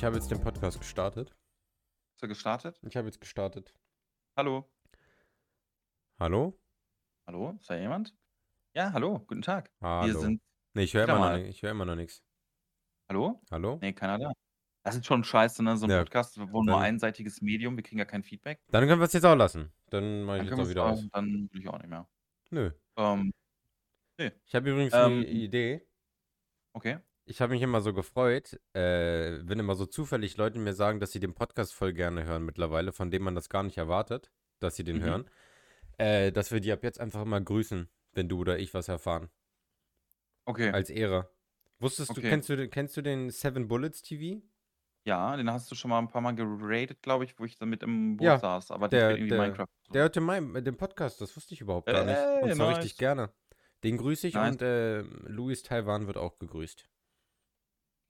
Ich habe jetzt den Podcast gestartet. Hast du gestartet? Ich habe jetzt gestartet. Hallo? Hallo? Hallo? Ist da jemand? Ja, hallo, guten Tag. Wir Hallo. sind Nee, ich höre immer noch. Ich höre immer noch nichts. Hallo? Hallo? Nee, keiner da. Das ist schon scheiße, ne? So ein Ja, Podcast, wo nur einseitiges Medium, wir kriegen ja kein Feedback. dann können wir es jetzt auch lassen. Dann mache ich Dann jetzt wir auch wieder aus. dann will ich auch nicht mehr. Nö. Ähm, nee. Ich habe übrigens eine Ähm, Idee. okay. Ich habe mich immer so gefreut, äh, wenn immer so zufällig Leute mir sagen, dass sie den Podcast voll gerne hören mittlerweile, von dem man das gar nicht erwartet, dass sie den Mhm. hören, äh, dass wir die ab jetzt einfach immer grüßen, wenn du oder ich was erfahren. Okay. Als Ehre. Wusstest du, Okay. kennst du, den- kennst du den Seven Bullets TV? Ja, den hast du schon mal ein paar Mal geratet, glaube ich, wo ich damit im Boot Ja, saß, aber der, irgendwie der, Minecraft. der hörte mein, den Podcast, das wusste ich überhaupt gar nicht. Und zwar richtig nice. gerne. Den grüße ich Nice. und äh, Luis Taiwan wird auch gegrüßt.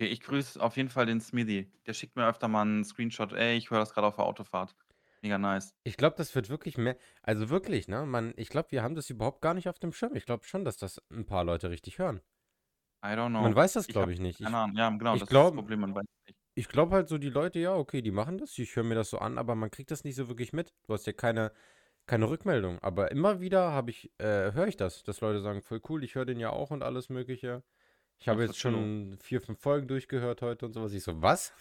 Okay, ich grüße auf jeden Fall den Smithy. Der schickt mir öfter mal einen Screenshot. Ey, ich höre das gerade auf der Autofahrt. Mega nice. Ich glaube, das wird wirklich mehr. Also wirklich, ne? Man, ich glaube, wir haben das überhaupt gar nicht auf dem Schirm. Ich glaube schon, dass das ein paar Leute richtig hören. I don't Man know. weiß das, Ich glaube habe ich, nicht. Ich, keine Ahnung. Ja, genau, ich das ist das glaube, Problem, man weiß es nicht. ich glaube halt so, die Leute, ja, okay, die machen das. Ich höre mir das so an, aber man kriegt das nicht so wirklich mit. Du hast ja keine, keine Rückmeldung. Aber immer wieder habe ich, äh, höre ich das, dass Leute sagen, voll cool, ich höre den ja auch und alles Mögliche. Ich habe jetzt schon vier, fünf Folgen durchgehört heute und sowas. Ich so, was?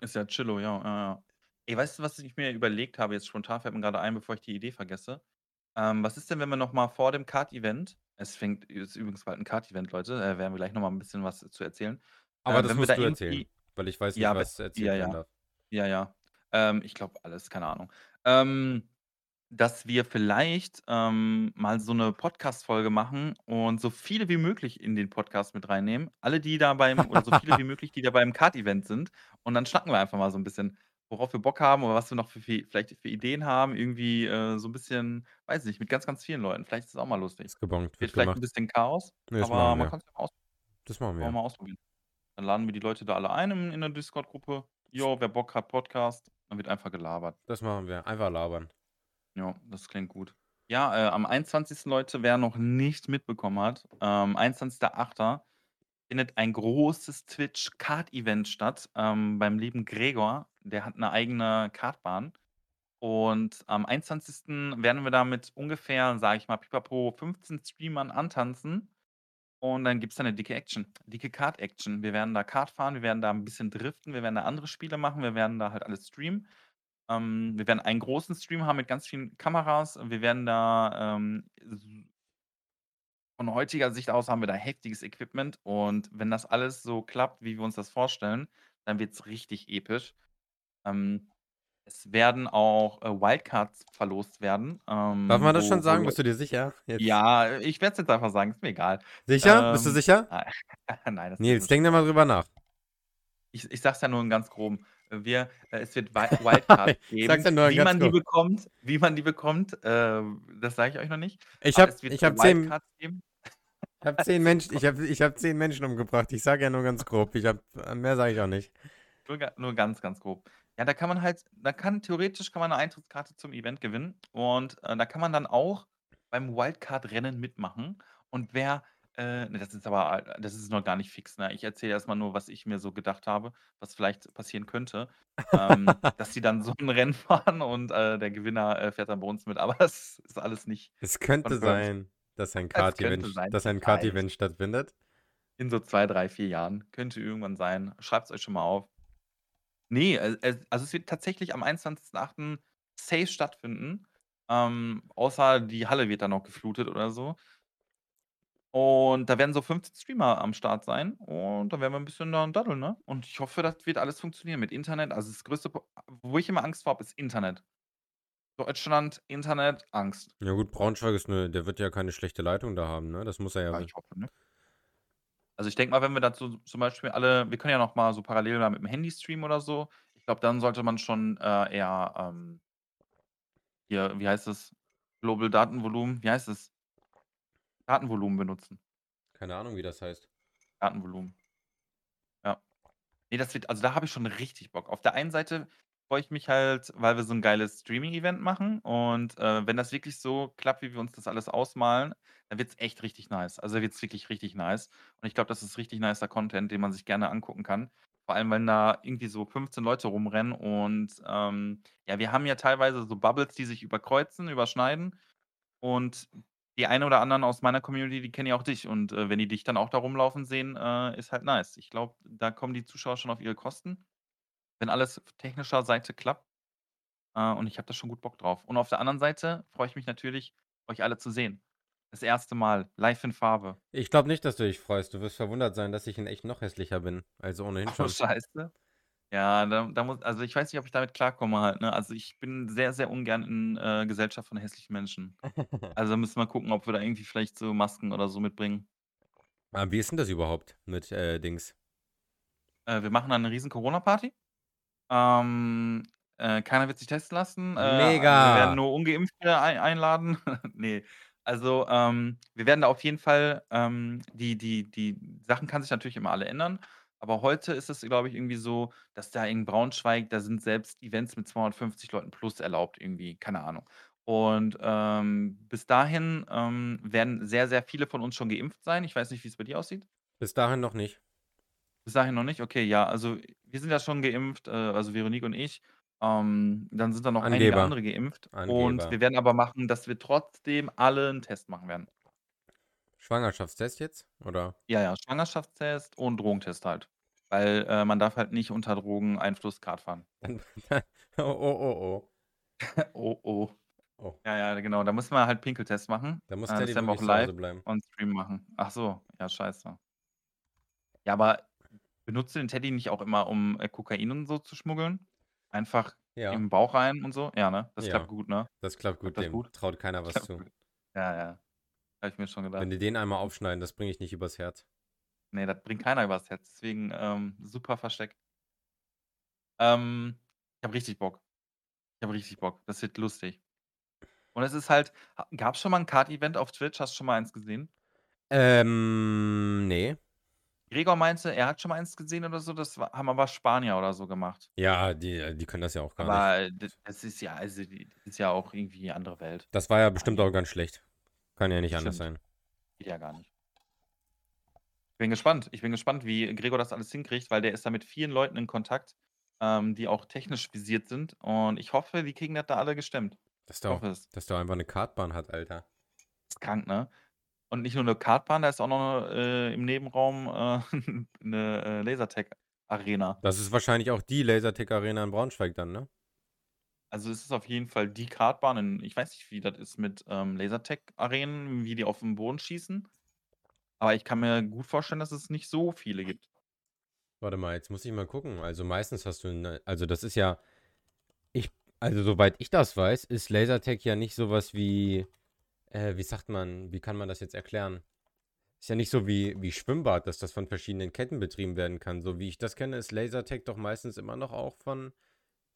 Ist ja Chillo, ja, ja, ja. Ey, weißt du, was ich mir überlegt habe, jetzt spontan fällt mir gerade ein, bevor ich die Idee vergesse? Ähm, was ist denn, wenn wir noch mal vor dem Kart-Event, es fängt, ist übrigens bald ein Kart-Event, Leute, äh, werden wir gleich noch mal ein bisschen was zu erzählen. Aber Äh, das musst da du erzählen, weil ich weiß nicht, ja, was erzählt ja, ja, darf. ja, ja. Ähm, ich glaube alles, keine Ahnung. Ähm, dass wir vielleicht ähm, mal so eine Podcast-Folge machen und so viele wie möglich in den Podcast mit reinnehmen. Alle, die da beim, oder so viele wie möglich, die da beim Kart-Event sind. Und dann schnacken wir einfach mal so ein bisschen, worauf wir Bock haben oder was wir noch für, für, vielleicht für Ideen haben. Irgendwie äh, so ein bisschen, weiß nicht, mit ganz, ganz vielen Leuten. Vielleicht ist es auch mal lustig. Ist gebongt, Wird wird vielleicht ein gemacht. bisschen Chaos, Nee, aber man kann es ja mal, aus Das machen wir. mal ausprobieren. Dann laden wir die Leute da alle ein in, in der Discord-Gruppe. Jo, wer Bock hat, Podcast. Dann wird einfach gelabert. Das machen wir. Einfach labern. Ja, das klingt gut. Ja, äh, am 21. Leute, wer noch nicht mitbekommen hat, ähm, 21.08. findet ein großes Twitch-Kart-Event statt ähm, beim lieben Gregor. Der hat eine eigene Kartbahn. Und am 21. werden wir da mit ungefähr, sage ich mal, pipapo 15 Streamern antanzen. Und dann gibt es da eine dicke Action, dicke Kart-Action. Wir werden da Kart fahren, wir werden da ein bisschen driften, wir werden da andere Spiele machen, wir werden da halt alles streamen. Ähm, wir werden einen großen Stream haben mit ganz vielen Kameras. Wir werden da ähm, von heutiger Sicht aus haben wir da heftiges Equipment. Und wenn das alles so klappt, wie wir uns das vorstellen, dann wird es richtig episch. Ähm, es werden auch äh, Wildcards verlost werden. Darf Ähm, man das schon wo, wo sagen? Leu- Bist du dir sicher? Jetzt. ja, ich werde es jetzt einfach sagen, ist mir egal. Sicher? Bist du Ähm, sicher? nein, das ist Nils, denk da mal drüber nach. Ich, ich sag's ja nur in ganz groben. Wir, äh, es wird Wi- Wildcard geben. ja nur Wie ganz man die grob. bekommt, wie man die bekommt, äh, das sage ich euch noch nicht. Ich Aber hab, zehn, Wildcards geben. ich hab zehn Menschen, ich hab, ich hab zehn Menschen umgebracht. Ich sag ja nur ganz grob. Ich hab, mehr sage ich auch nicht. Nur, nur ganz, ganz grob. Ja, da kann man halt, da kann theoretisch kann man eine Eintrittskarte zum Event gewinnen und äh, da kann man dann auch beim Wildcard-Rennen mitmachen. Und wer, äh, ne, das ist aber, äh, das ist noch gar nicht fix. Ne? Ich erzähle erstmal nur, was ich mir so gedacht habe, was vielleicht passieren könnte. Ähm, dass die dann so ein Rennen fahren und äh, der Gewinner äh, fährt dann bei uns mit. Aber das ist alles nicht Es könnte confirmed. sein, dass ein Es könnte Kart-Event, sein, dass ein vielleicht. Kart-Event stattfindet. In so zwei, drei, vier Jahren. Könnte irgendwann sein. Schreibt es euch schon mal auf. Nee, äh, äh, also es wird tatsächlich am 21.08. safe stattfinden. Ähm, außer die Halle wird dann noch geflutet oder so. Und da werden so 15 Streamer am Start sein. Und da werden wir ein bisschen dann daddeln, ne? Und ich hoffe, das wird alles funktionieren mit Internet. Also das größte, Pro- wo ich immer Angst vor habe, ist Internet. Deutschland, Internet, Angst. Ja gut, Braunschweig ist eine, der wird ja keine schlechte Leitung da haben, ne? Das muss er ja. Ja, ich hoffe, ne? Also ich denke mal, wenn wir dazu zum Beispiel alle, wir können ja noch mal so parallel da mit dem Handy streamen oder so. Ich glaube, dann sollte man schon äh, eher ähm, hier, wie heißt es? Global Datenvolumen, wie heißt es? Datenvolumen benutzen. Keine Ahnung, wie das heißt. Datenvolumen. Ja. Nee, das wird, also da habe ich schon richtig Bock. Auf der einen Seite freue ich mich halt, weil wir so ein geiles Streaming-Event machen. Und äh, wenn das wirklich so klappt, wie wir uns das alles ausmalen, dann wird es echt richtig nice. Also wird es wirklich richtig nice. Und ich glaube, das ist richtig nicer Content, den man sich gerne angucken kann. Vor allem, wenn da irgendwie so 15 Leute rumrennen und, ähm, ja, wir haben ja teilweise so Bubbles, die sich überkreuzen, überschneiden und die einen oder anderen aus meiner Community, die kennen ja auch dich und, äh, wenn die dich dann auch da rumlaufen sehen, äh, ist halt nice. Ich glaube, da kommen die Zuschauer schon auf ihre Kosten, wenn alles auf technischer Seite klappt, äh, und ich habe da schon gut Bock drauf. Und auf der anderen Seite freue ich mich natürlich, euch alle zu sehen. Das erste Mal, live in Farbe. Ich glaube nicht, dass du dich freust. Du wirst verwundert sein, dass ich in echt noch hässlicher bin. Also ohnehin Oh, schon. scheiße. Ja, da da muss also, ich weiß nicht, ob ich damit klarkomme halt, ne? Also, ich bin sehr, sehr ungern in, äh, Gesellschaft von hässlichen Menschen. Also, müssen wir gucken, ob wir da irgendwie vielleicht so Masken oder so mitbringen. Ah, wie ist denn das überhaupt mit, äh, Dings? Äh, wir machen dann 'ne riesen Corona-Party. Ähm, äh, keiner wird sich testen lassen. Äh, wir werden Mega! nur Ungeimpfte ei einladen. Ne, also, ähm, wir werden da auf jeden Fall, ähm die die die Sachen kann sich natürlich immer alle ändern, aber heute ist es, glaube ich, irgendwie so, dass da in Braunschweig da sind selbst Events mit 250 Leuten plus erlaubt irgendwie, keine Ahnung. Und, ähm, bis dahin, ähm, werden sehr, sehr viele von uns schon geimpft sein. Ich weiß nicht, wie's bei dir aussieht? Bis dahin noch nicht. Bis dahin noch nicht? Okay, ja, also, wir sind ja schon geimpft, äh, also, Veronique und ich. Ähm, dann sind da noch einige Angeber. andere geimpft und Angeber. wir werden aber machen, dass wir trotzdem alle 'n Test machen werden. Schwangerschaftstest jetzt, oder? Ja, ja, Schwangerschaftstest und Drogentest halt, weil, äh, man darf halt nicht unter Drogeneinfluss Kart fahren. Oh, oh, oh, oh. Oh, oh. Oh. Ja, ja, genau, da müssen wir halt Pinkeltest machen. Da muss Äh, Teddy das werden wir auch wirklich zu Hause live bleiben. on Stream machen. Ach so, ja, scheiße. Ja, aber benutzt du den Teddy nicht auch immer, um, äh, Kokain und so zu schmuggeln? Einfach Ja. im Bauch rein und so? Ja, ne? Das Ja. klappt gut, ne? Das klappt gut, Klappt das dem gut? traut keiner was Klappt zu. gut. Ja, ja. Habe ich mir schon gedacht. Wenn die den einmal aufschneiden, das bringe ich nicht übers Herz. Ne, das bringt keiner übers Herz, deswegen, ähm, super versteckt. Ähm, ich habe richtig Bock. Ich habe richtig Bock. Das wird lustig. Und es ist halt ha gab's schon mal 'n Kart-Event auf Twitch? Hast du schon mal eins gesehen? Ähm, ne. Gregor meinte, er hat schon mal eins gesehen oder so, das haben aber Spanier oder so gemacht. Ja, die die können das ja auch gar nicht. Aber das ist ja also, das ist ja auch irgendwie andere Welt. Das war ja bestimmt auch ganz schlecht. Kann ja nicht anders Bestimmt. sein. Geht ja gar nicht. Bin gespannt. Ich bin gespannt, wie Gregor das alles hinkriegt, weil der ist da mit vielen Leuten in Kontakt, ähm, die auch technisch visiert sind und ich hoffe, die kriegen das da alle gestemmt. Dass Ich der auch dass der einfach 'ne Kartbahn hat, Alter. Ist krank, ne? Und nicht nur 'ne Kartbahn, da ist auch noch, äh, im Nebenraum, äh, 'ne, äh, Lasertag-Arena. Das ist wahrscheinlich auch die Lasertag-Arena in Braunschweig dann, ne? Also, es ist auf jeden Fall die Kartbahn in ich weiß nicht, wie das ist mit, ähm, Lasertag-Arenen, wie die aufm Boden schießen. Aber ich kann mir gut vorstellen, dass es nicht so viele gibt. Warte mal, jetzt muss ich mal gucken. Also, meistens hast du 'ne also, das ist ja ich also, soweit ich das weiß, ist Lasertag ja nicht so was wie äh, wie sagt man wie kann man das jetzt erklären? Ist ja nicht so wie wie Schwimmbad, dass das von verschiedenen Ketten betrieben werden kann. So wie ich das kenne, ist Lasertag doch meistens immer noch auch von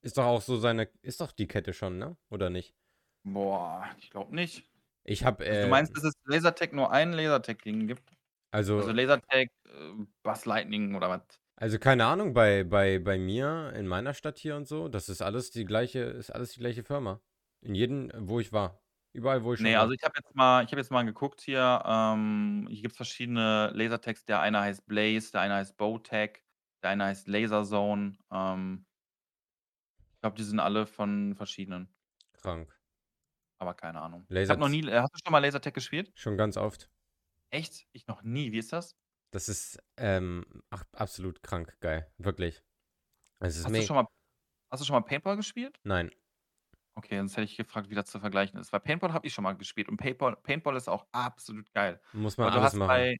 ist doch auch so seine ist doch die Kette schon, ne? Oder nicht? Boah, ich glaube nicht. Ich habe, Also, du äh meinst, dass es Lasertag nur einen Lasertag-Ding gibt? Also, Also Lasertag, äh, Buzz Lightning oder was? Also, keine Ahnung, bei bei bei mir in meiner Stadt hier und so, das ist alles die gleiche ist alles die gleiche Firma. In jedem, wo ich war. Überall, wo ich schon Ne, war. also, ich habe jetzt mal ich habe jetzt mal geguckt hier, ähm, hier gibt's verschiedene Lasertags. Der eine heißt Blaze, der eine heißt Bowtag, der eine heißt Laserzone. Ähm ich glaube, die sind alle von verschiedenen. Krank. Aber keine Ahnung. Ich Laser habe noch nie äh, hast du schon mal Lasertag gespielt? Schon ganz oft. Echt? Ich noch nie. Wie ist das? Das ist, ähm, ach, absolut krank geil, wirklich. Es ist Hast du schon mal hast du schon mal Paintball gespielt? Nein. Okay, sonst hätte ich gefragt, wie das zu vergleichen ist. Weil Paintball habe ich schon mal gespielt und Paintball Paintball ist auch absolut geil. Muss man Aber du alles hast machen. bei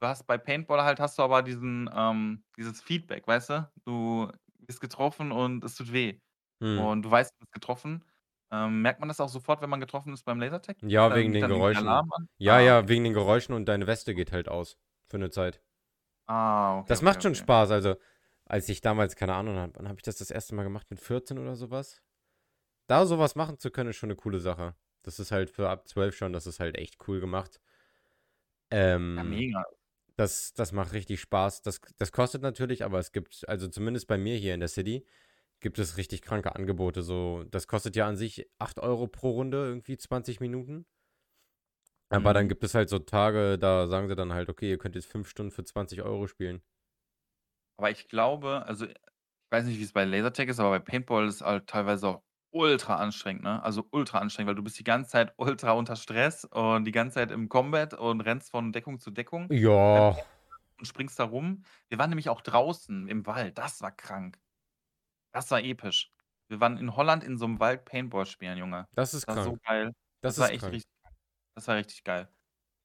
du hast bei Paintball halt hast du aber diesen ähm, dieses Feedback, weißt du? Du wirst getroffen und es tut weh. Mhm. Und du weißt, du bist getroffen. Ähm, merkt man das auch sofort, wenn man getroffen ist beim Lasertag? Ja, Dann wegen den Geräuschen. Ja, Ah, ja, okay. wegen den Geräuschen und deine Weste geht halt aus für 'ne Zeit. Ah, okay, Das okay, macht schon okay. Spaß. Also, als ich damals, keine Ahnung, wann wann habe ich das das 1. Mal gemacht? Mit 14 oder so was? Da so was machen zu können, ist schon 'ne coole Sache. Das ist halt für ab 12 schon das ist halt echt cool gemacht. Ja, Ähm, mega. Das das macht richtig Spaß. Das das kostet natürlich, aber es gibt also, zumindest bei mir hier in der City gibt es richtig kranke Angebote. So, das kostet ja an sich 8 € pro Runde, irgendwie 20 Minuten. Aber dann Mhm. gibt es halt so Tage, da sagen sie dann halt: „Okay, ihr könnt jetzt 5 Stunden für 20 € spielen.“ Aber ich glaube also, ich weiß nicht, wie's bei Lasertag ist, aber bei Paintball ist halt teilweise auch ultra anstrengend, ne? Also, ultra anstrengend, weil du bist die ganze Zeit ultra unter Stress und die ganze Zeit im Combat und rennst von Deckung zu Deckung Ja. Und springst da rum. Wir waren nämlich auch draußen im Wald, das war krank. Das war episch. Wir waren in Holland in so 'nem Wald Paintball spielen, Junge. Das ist Das war so krank. geil. Das Das war ist echt krank. richtig das war richtig geil.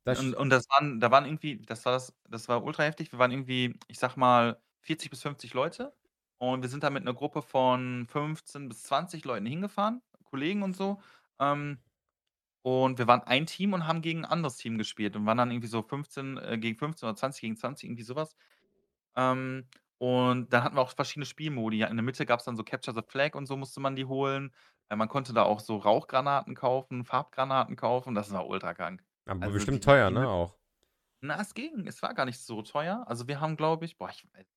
Das Und sch und das waren da waren irgendwie das war das das war ultra heftig. Wir waren irgendwie, ich sage mal, 40 bis 50 Leute und wir sind da mit 'ner Gruppe von 15 bis 20 Leuten hingefahren, Kollegen und so. Ähm, und wir waren ein Team und haben gegen 'n anderes Team gespielt und waren dann irgendwie so 15 äh, gegen 15 oder 20 gegen 20, irgendwie so was. Ähm, und dann hatten wir auch verschiedene Spielmodi. In der Mitte gab's dann so Capture the Flag und so musste man die holen. Äh, man konnte da auch so Rauchgranaten kaufen, Farbgranaten kaufen, das war ultra krank. Aber Also, bestimmt teuer, ne, auch? Na, es ging. Es war gar nicht so teuer. Also, wir haben, glaube ich boah, ich weiß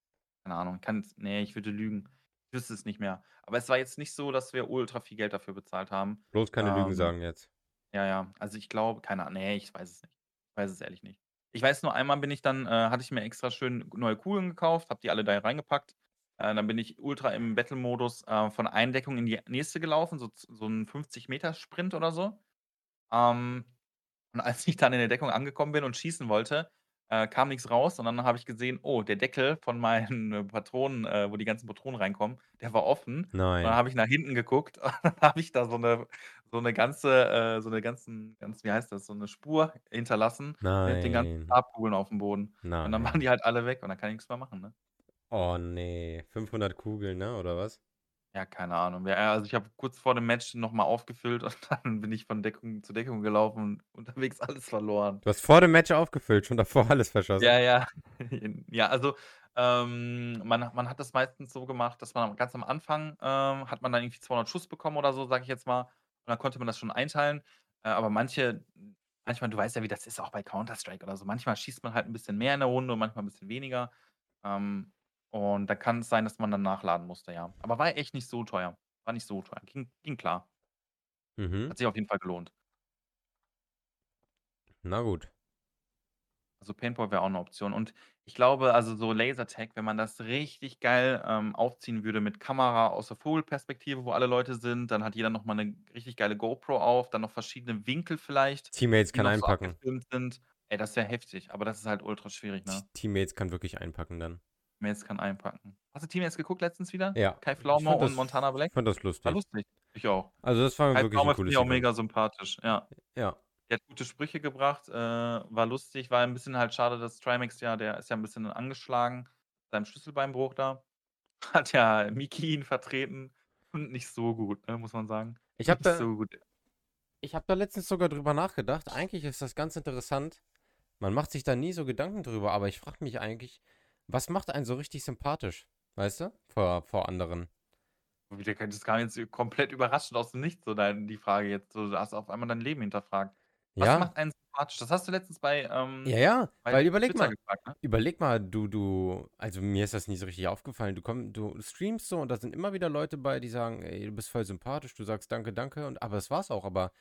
keine Ahnung, kann jetzt ne, ich würde lügen. Ich wüsste es nicht mehr. Aber es war jetzt nicht so, dass wir ultra viel Geld dafür bezahlt haben. Bloß keine Lügen Ähm, sagen jetzt. ja, ja. Also, ich glaube keine Ah ne, ich weiß es nicht. Ich weiß es ehrlich nicht. Ich weiß nur, einmal bin ich dann äh, hatte ich mir extra schön neue Kugeln gekauft, habe die alle da reingepackt. Äh, dann bin ich ultra im Battle-Modus, äh, von einen Deckung in die nächste gelaufen, so so 'n 50 Meter Sprint oder so. Ähm, und als ich dann in der Deckung angekommen bin und schießen wollte, äh, kam nix raus und dann habe ich gesehen, oh, der Deckel von meinen Patronen, äh, wo die ganzen Patronen reinkommen, der war offen. Und dann Nein. habe ich nach hinten geguckt und dann habe ich da so 'ne so 'ne ganze äh, so 'ne ganzen ganz wie heißt das, so 'ne Spur hinterlassen mit den ganzen Nein. Farbkugeln aufm Boden. Und dann waren Nein. die halt alle weg und dann kann ich nix mehr machen, ne? Oh ne, 500 Kugeln, ne, oder was? Ja, keine Ahnung. Ja, also, ich habe kurz vor dem Match noch mal aufgefüllt und dann bin ich von Deckung zu Deckung gelaufen, unterwegs alles verloren. Du hast vor dem Match aufgefüllt, schon davor alles verschossen? Ja, ja. Ja, also, ähm, man man hat das meistens so gemacht, dass man ganz am Anfang, ähm, hat man dann irgendwie 200 Schuss bekommen oder so, sage ich jetzt mal. Und dann konnte man das schon einteilen. Äh, aber manche manchmal du weißt ja, wie das ist auch bei Counter-Strike oder so. Manchmal schießt man halt 'n bisschen mehr in der Runde und manchmal 'n bisschen weniger. Ähm, und da kann es sein, dass man dann nachladen musste, ja. Aber war echt nicht so teuer. War nicht so teuer. Ging ging klar. Mhm. Hat sich auf jeden Fall gelohnt. Na gut. Also, Paintball wäre auch 'ne Option. Und ich glaube, also, so Lasertag, wenn man das richtig geil, ähm, aufziehen würde mit Kamera aus der Vogelperspektive, wo alle Leute sind, dann hat jeder noch mal 'ne richtig geile GoPro auf, dann noch verschiedene Winkel vielleicht, Teammates kann so einpacken. abgefilmt sind. Ey, das wäre heftig, aber das ist halt ultra schwierig, ne? Teammates kann wirklich einpacken dann. Teammates kann einpacken. Hast du Teammates geguckt letztens wieder? Ja, Kai ich fand und das Montana Black? fand das War lustig. lustig. Ich auch. Also, das war Kai wirklich 'n Pflaume finde cooles ich auch mega sympathisch, ja. Ja. Der hat gute Sprüche gebracht, äh, war lustig, war 'n bisschen halt schade, dass Trimax ja der ist ja 'n bisschen angeschlagen, seinem Schlüsselbeinbruch da. Hat ja Miki ihn vertreten und nicht so gut, ne, muss man sagen. Ich habe da so gut. ich habe da letztens sogar drüber nachgedacht. Eigentlich ist das ganz interessant. Man macht sich da nie so Gedanken drüber, aber ich frage mich eigentlich, was macht einen so richtig sympathisch, weißt du, vor vor anderen? Das kam jetzt komplett überraschend aus dem Nichts, so die Frage jetzt so. Du hast auf einmal dein Leben hinterfragt. Was Ja. macht einen sympathisch? Das hast du letztens bei, ähm, Ja, ja, bei weil überleg Twitter mal gefragt, ne? überleg mal, du du also, mir ist das nie so richtig aufgefallen. Du komm du streamst so und da sind immer wieder Leute bei, die sagen: „Ey, du bist voll sympathisch.“ Du sagst: „Danke, danke.“ Und aber das war's auch. Aber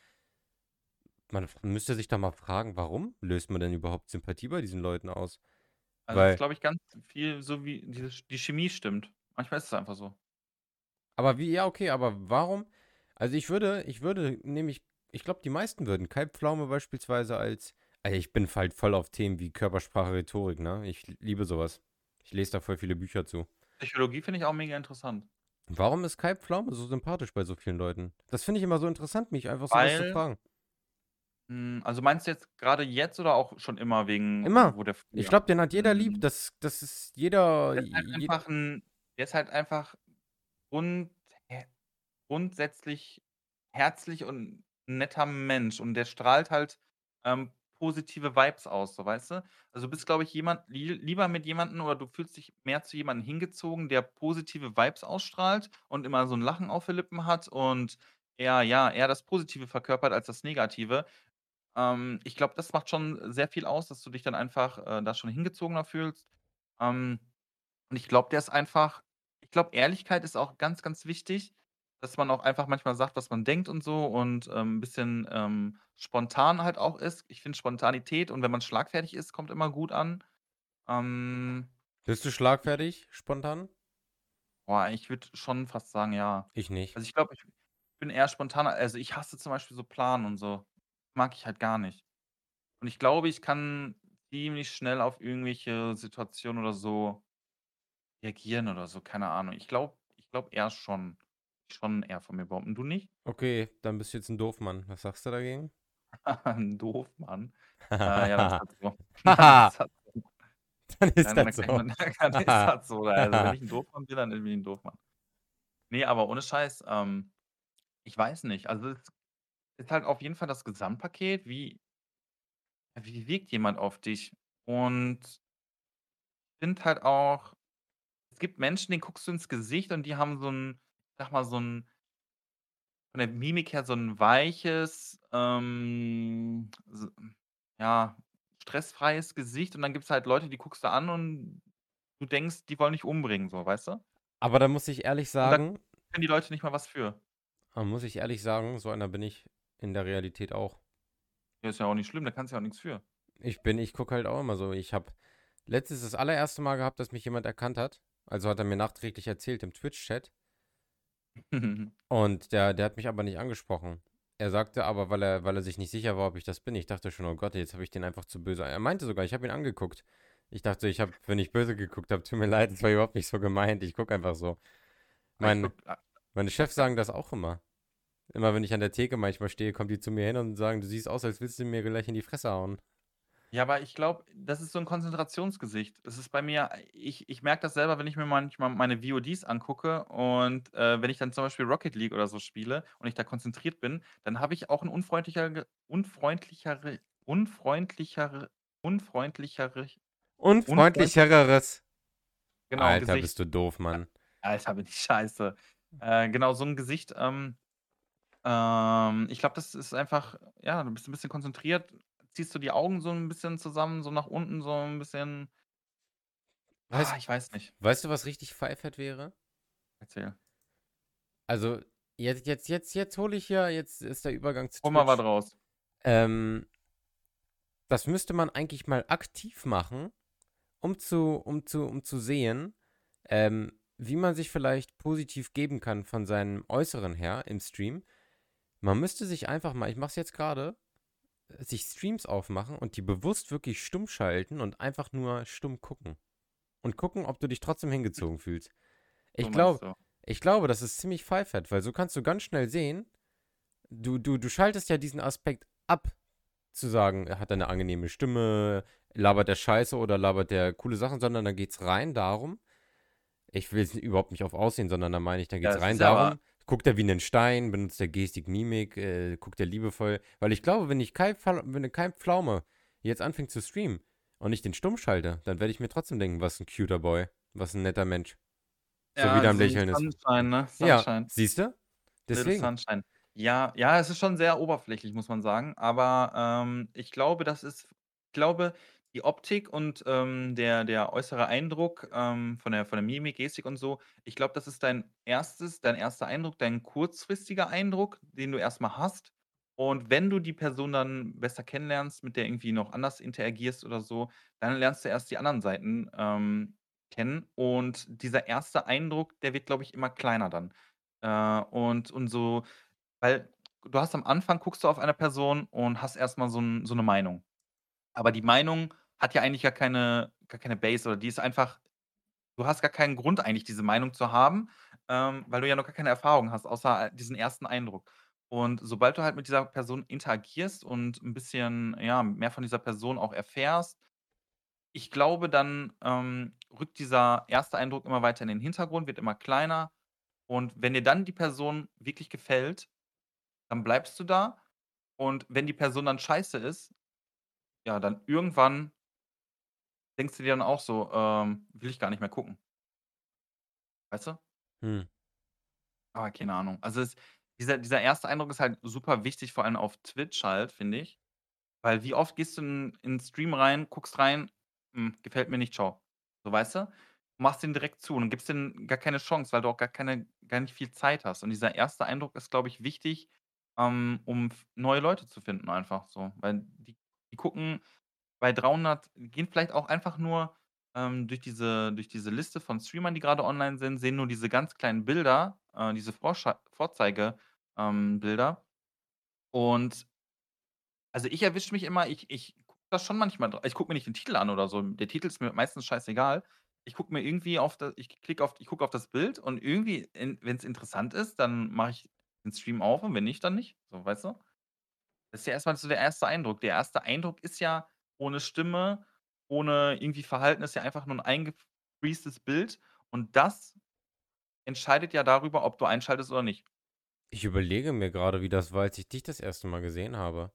man müsste sich da mal fragen, warum löst man denn überhaupt Sympathie bei diesen Leuten aus? Also, das ist, Weil glaube ich, ganz viel so wie diese die Chemie stimmt. Manchmal ist es einfach so. Aber wie ja, okay, aber warum also, ich würde ich würde nämlich ich glaube, die meisten würden Kai Pflaume beispielsweise als ey, ich bin halt voll auf Themen wie Körpersprache, Rhetorik, ne? Ich liebe so was. Ich lese da voll viele Bücher zu. Psychologie finde ich auch mega interessant. Warum ist Kai Pflaume so sympathisch bei so vielen Leuten? Das finde ich immer so interessant, mich einfach so was zu Weil fragen. Hm, also, meinst du jetzt grade jetzt oder auch schon immer wegen Immer. wo der Ich früher glaube, den hat jeder lieb. hm. Das das ist jeder Der ist halt je einfach 'n der ist halt einfach grund hä grundsätzlich herzlich und netter Mensch und der strahlt halt, ähm, positive Vibes aus, so, weißt du? Also, du bist, glaube ich, jemand lie lieber mit jemandem oder du fühlst dich mehr zu jemandem hingezogen, der positive Vibes ausstrahlt und immer so 'n Lachen auf den Lippen hat und eher ja, eher das Positive verkörpert als das Negative. Ähm, ich glaube, das macht schon sehr viel aus, dass du dich dann einfach, äh, da schon hingezogener fühlst. Ähm, und ich glaube, der ist einfach ich glaube, Ehrlichkeit ist auch ganz, ganz wichtig, dass man auch einfach manchmal sagt, was man denkt und so und, ähm, 'n bisschen, ähm, spontan halt auch ist. Ich finde Spontanität und wenn man schlagfertig ist, kommt immer gut an. Ähm Bist du schlagfertig, spontan? Boah, ich würde schon fast sagen, ja. Ich nicht. Also, ich glaube, ich bin eher spontaner also, ich hasse zum Beispiel so planen und so. Mag ich halt gar nicht. Und ich glaube, ich kann ziemlich schnell auf irgendwelche Situationen oder so reagieren oder so, keine Ahnung. Ich glaube ich glaube eher schon schon eher von mir behaupten. Du nicht? Okay, dann bist du jetzt 'n Doofmann. Was sagst du dagegen? 'N Doofmann? Äh, ja, das halt so. Das halt so. Dann ist Dann das so. dann ist das so. Also, wenn ich 'n Doofmann bin, dann bin ich 'n Doofmann. Ne, aber ohne Scheiß, ähm, ich weiß nicht. Also, es ist halt auf jeden Fall das Gesamtpaket, wie wie wirkt jemand auf dich? Und finde halt auch es gibt Menschen, denen guckst du ins Gesicht und die haben so 'n sage mal, so 'n von der Mimik her so 'n weiches, ähm, s ja, stressfreies Gesicht und dann gibt's halt Leute, die guckst du an und du denkst, die wollen dich umbringen so, weißt du? Aber da muss ich ehrlich Und da sagen können die Leute nicht mal was für. da muss ich ehrlich sagen, so einer bin ich in der Realität auch. Ja, ist ja auch nicht schlimm, da kannst du ja auch nix für. Ich bin ich gucke halt auch immer so. Ich habe letztens das allererste Mal gehabt, dass mich jemand erkannt hat. Also, hat er mir nachträglich erzählt im Twitch-Chat. Und der der hat mich aber nicht angesprochen. Er sagte aber, weil er weil er sich nicht sicher war, ob ich das bin. Ich dachte schon: „Oh Gott, jetzt habe ich den einfach zu böse“ er meinte sogar, ich habe ihn angeguckt. Ich dachte, ich habe wenn ich böse geguckt habe, tut mir leid, das war überhaupt nicht so gemeint. Ich gucke einfach so. Mein a meine Chefs sagen das auch immer. Immer wenn ich an der Theke manchmal stehe, kommen die zu mir hin und sagen: „Du siehst aus, als willst du mir gleich in die Fresse hauen.“ Ja, aber ich glaube, das ist so 'n Konzentrationsgesicht. Es ist bei mir ich ich merke das selber, wenn ich mir manchmal meine VODs angucke und, äh, wenn ich dann zum Beispiel Rocket League oder so spiele und ich da konzentriert bin, dann habe ich auch 'n unfreundlichere unfreundlichere unfreundlichere unfreundlichere unfreund Unfreundlicheres. Genau, Alter, Gesicht. bist du doof, Mann. Alter, bin ich scheiße. Äh, genau, so 'n Gesicht, ähm ähm, ich glaube, das ist einfach ja, du bist 'n bisschen konzentriert, ziehst du die Augen so 'n bisschen zusammen, so nach unten, so 'n bisschen Weißt ah, ich weiß nicht. weißt du, was richtig Pfeifert wäre? Erzähl. Also, jetzt jetzt jetzt jetzt hole ich ja jetzt ist der Übergang zu Hol mal was raus. Ähm das müsste man eigentlich mal aktiv machen, um zu um zu um zu sehen, ähm, wie man sich vielleicht positiv geben kann von seinem Äußeren her im Stream. Man müsste sich einfach mal ich mache es jetzt grade, sich Streams aufmachen und die bewusst wirklich stumm schalten und einfach nur stumm gucken. Und gucken, ob du dich trotzdem hingezogen fühlst. Ich glaube ich glaube, das ist ziemlich Pfeifert, weil so kannst du ganz schnell sehen du du du schaltest ja diesen Aspekt ab, zu sagen, hat er 'ne angenehme Stimme, labert der Scheiße oder labert der coole Sachen, sondern da geht's rein darum ich will jetzt überhaupt nicht auf Aussehen, sondern da meine ich, da rein ist ja aber darum, guckt er wie 'nen Stein, benutzt er Gestik, Mimik, äh, guckt er liebevoll weil ich glaube, wenn ich kein Pfal wenn kein Pflaume jetzt anfängt zu streamen und ich den stumm schalte, dann werde ich mir trotzdem denken: „Was 'n cuter Boy, was 'n netter Mensch.“ So wie Ja, der am Lächeln ist. Sunshine, ne? Ja, Sunshine. siehst du? Deswegen. Sunshine. Ja, ja, es ist schon sehr oberflächlich, muss man sagen, aber, ähm, ich glaube, das ist ich glaube, die Optik und, ähm, der der äußere Eindruck, ähm, von der von der Mimik, Gestik und so, ich glaube, das ist dein erstes dein erster Eindruck, dein kurzfristiger Eindruck, den du erst mal hast. Und wenn du die Person dann besser kennenlernst, mit der irgendwie noch anders interagierst oder so, dann lernst du erst die anderen Seiten, ähm, kennen. Und dieser erste Eindruck, der wird, glaube ich, immer kleiner dann. Äh, und und so weil du hast am Anfang guckst du auf eine Person und hast erst mal so 'n so 'ne Meinung. Aber die Meinung hat ja eigentlich gar keine gar keine Base oder die ist einfach du hast gar keinen Grund eigentlich, diese Meinung zu haben, ähm, weil du ja noch gar keine Erfahrung hast, außer, äh, diesen ersten Eindruck. Und sobald du halt mit dieser Person interagierst und 'n bisschen, ja, mehr von dieser Person auch erfährst ich glaube, dann, ähm, rückt dieser erste Eindruck immer weiter in den Hintergrund, wird immer kleiner. Und wenn dir dann die Person wirklich gefällt, dann bleibst du da. Und wenn die Person dann scheiße ist, ja, dann irgendwann denkst du dir dann auch so: „Ähm, will ich gar nicht mehr gucken.“ Weißt du? Mhm. Ah, keine Ahnung. Also, es dieser dieser erste Eindruck ist halt super wichtig, vor allem auf Twitch halt, finde ich. Weil wie oft gehst du in in 'n Stream rein, guckst rein: „Hm, gefällt mir nicht, tschau.“ So, weißt du? Machst den direkt zu und gibst den gar keine Chance, weil du auch gar keine gar nicht viel Zeit hast. Und dieser erste Eindruck ist, glaube ich, wichtig, ähm, um neue Leute zu finden einfach so. Weil die die gucken bei 300 gehen vielleicht auch einfach nur, ähm, durch diese durch diese Liste von Streamern, die grade online sind, sehen nur diese ganz kleinen Bilder, äh, diese Vorschei Vorzeige ähm. Und also, ich erwische mich immer, ich ich gucke da schon manchmal ich gucke mir nicht den Titel an oder so. Der Titel ist mir meistens scheißegal. Ich gucke mir irgendwie auf da ich klicke auf ich gucke auf das Bild und irgendwie in wenn's interessant ist, dann mache ich den Stream auf und wenn nicht, dann nicht. So, weißt du? Das ist ja erst mal so der erste Eindruck. Der erste Eindruck ist ja ohne Stimme, ohne irgendwie Verhalten, ist ja einfach nur 'n eingefriestes Bild und das entscheidet ja darüber, ob du einschaltest oder nicht. Ich überlege mir grade, wie das war, als ich dich das erste Mal gesehen habe.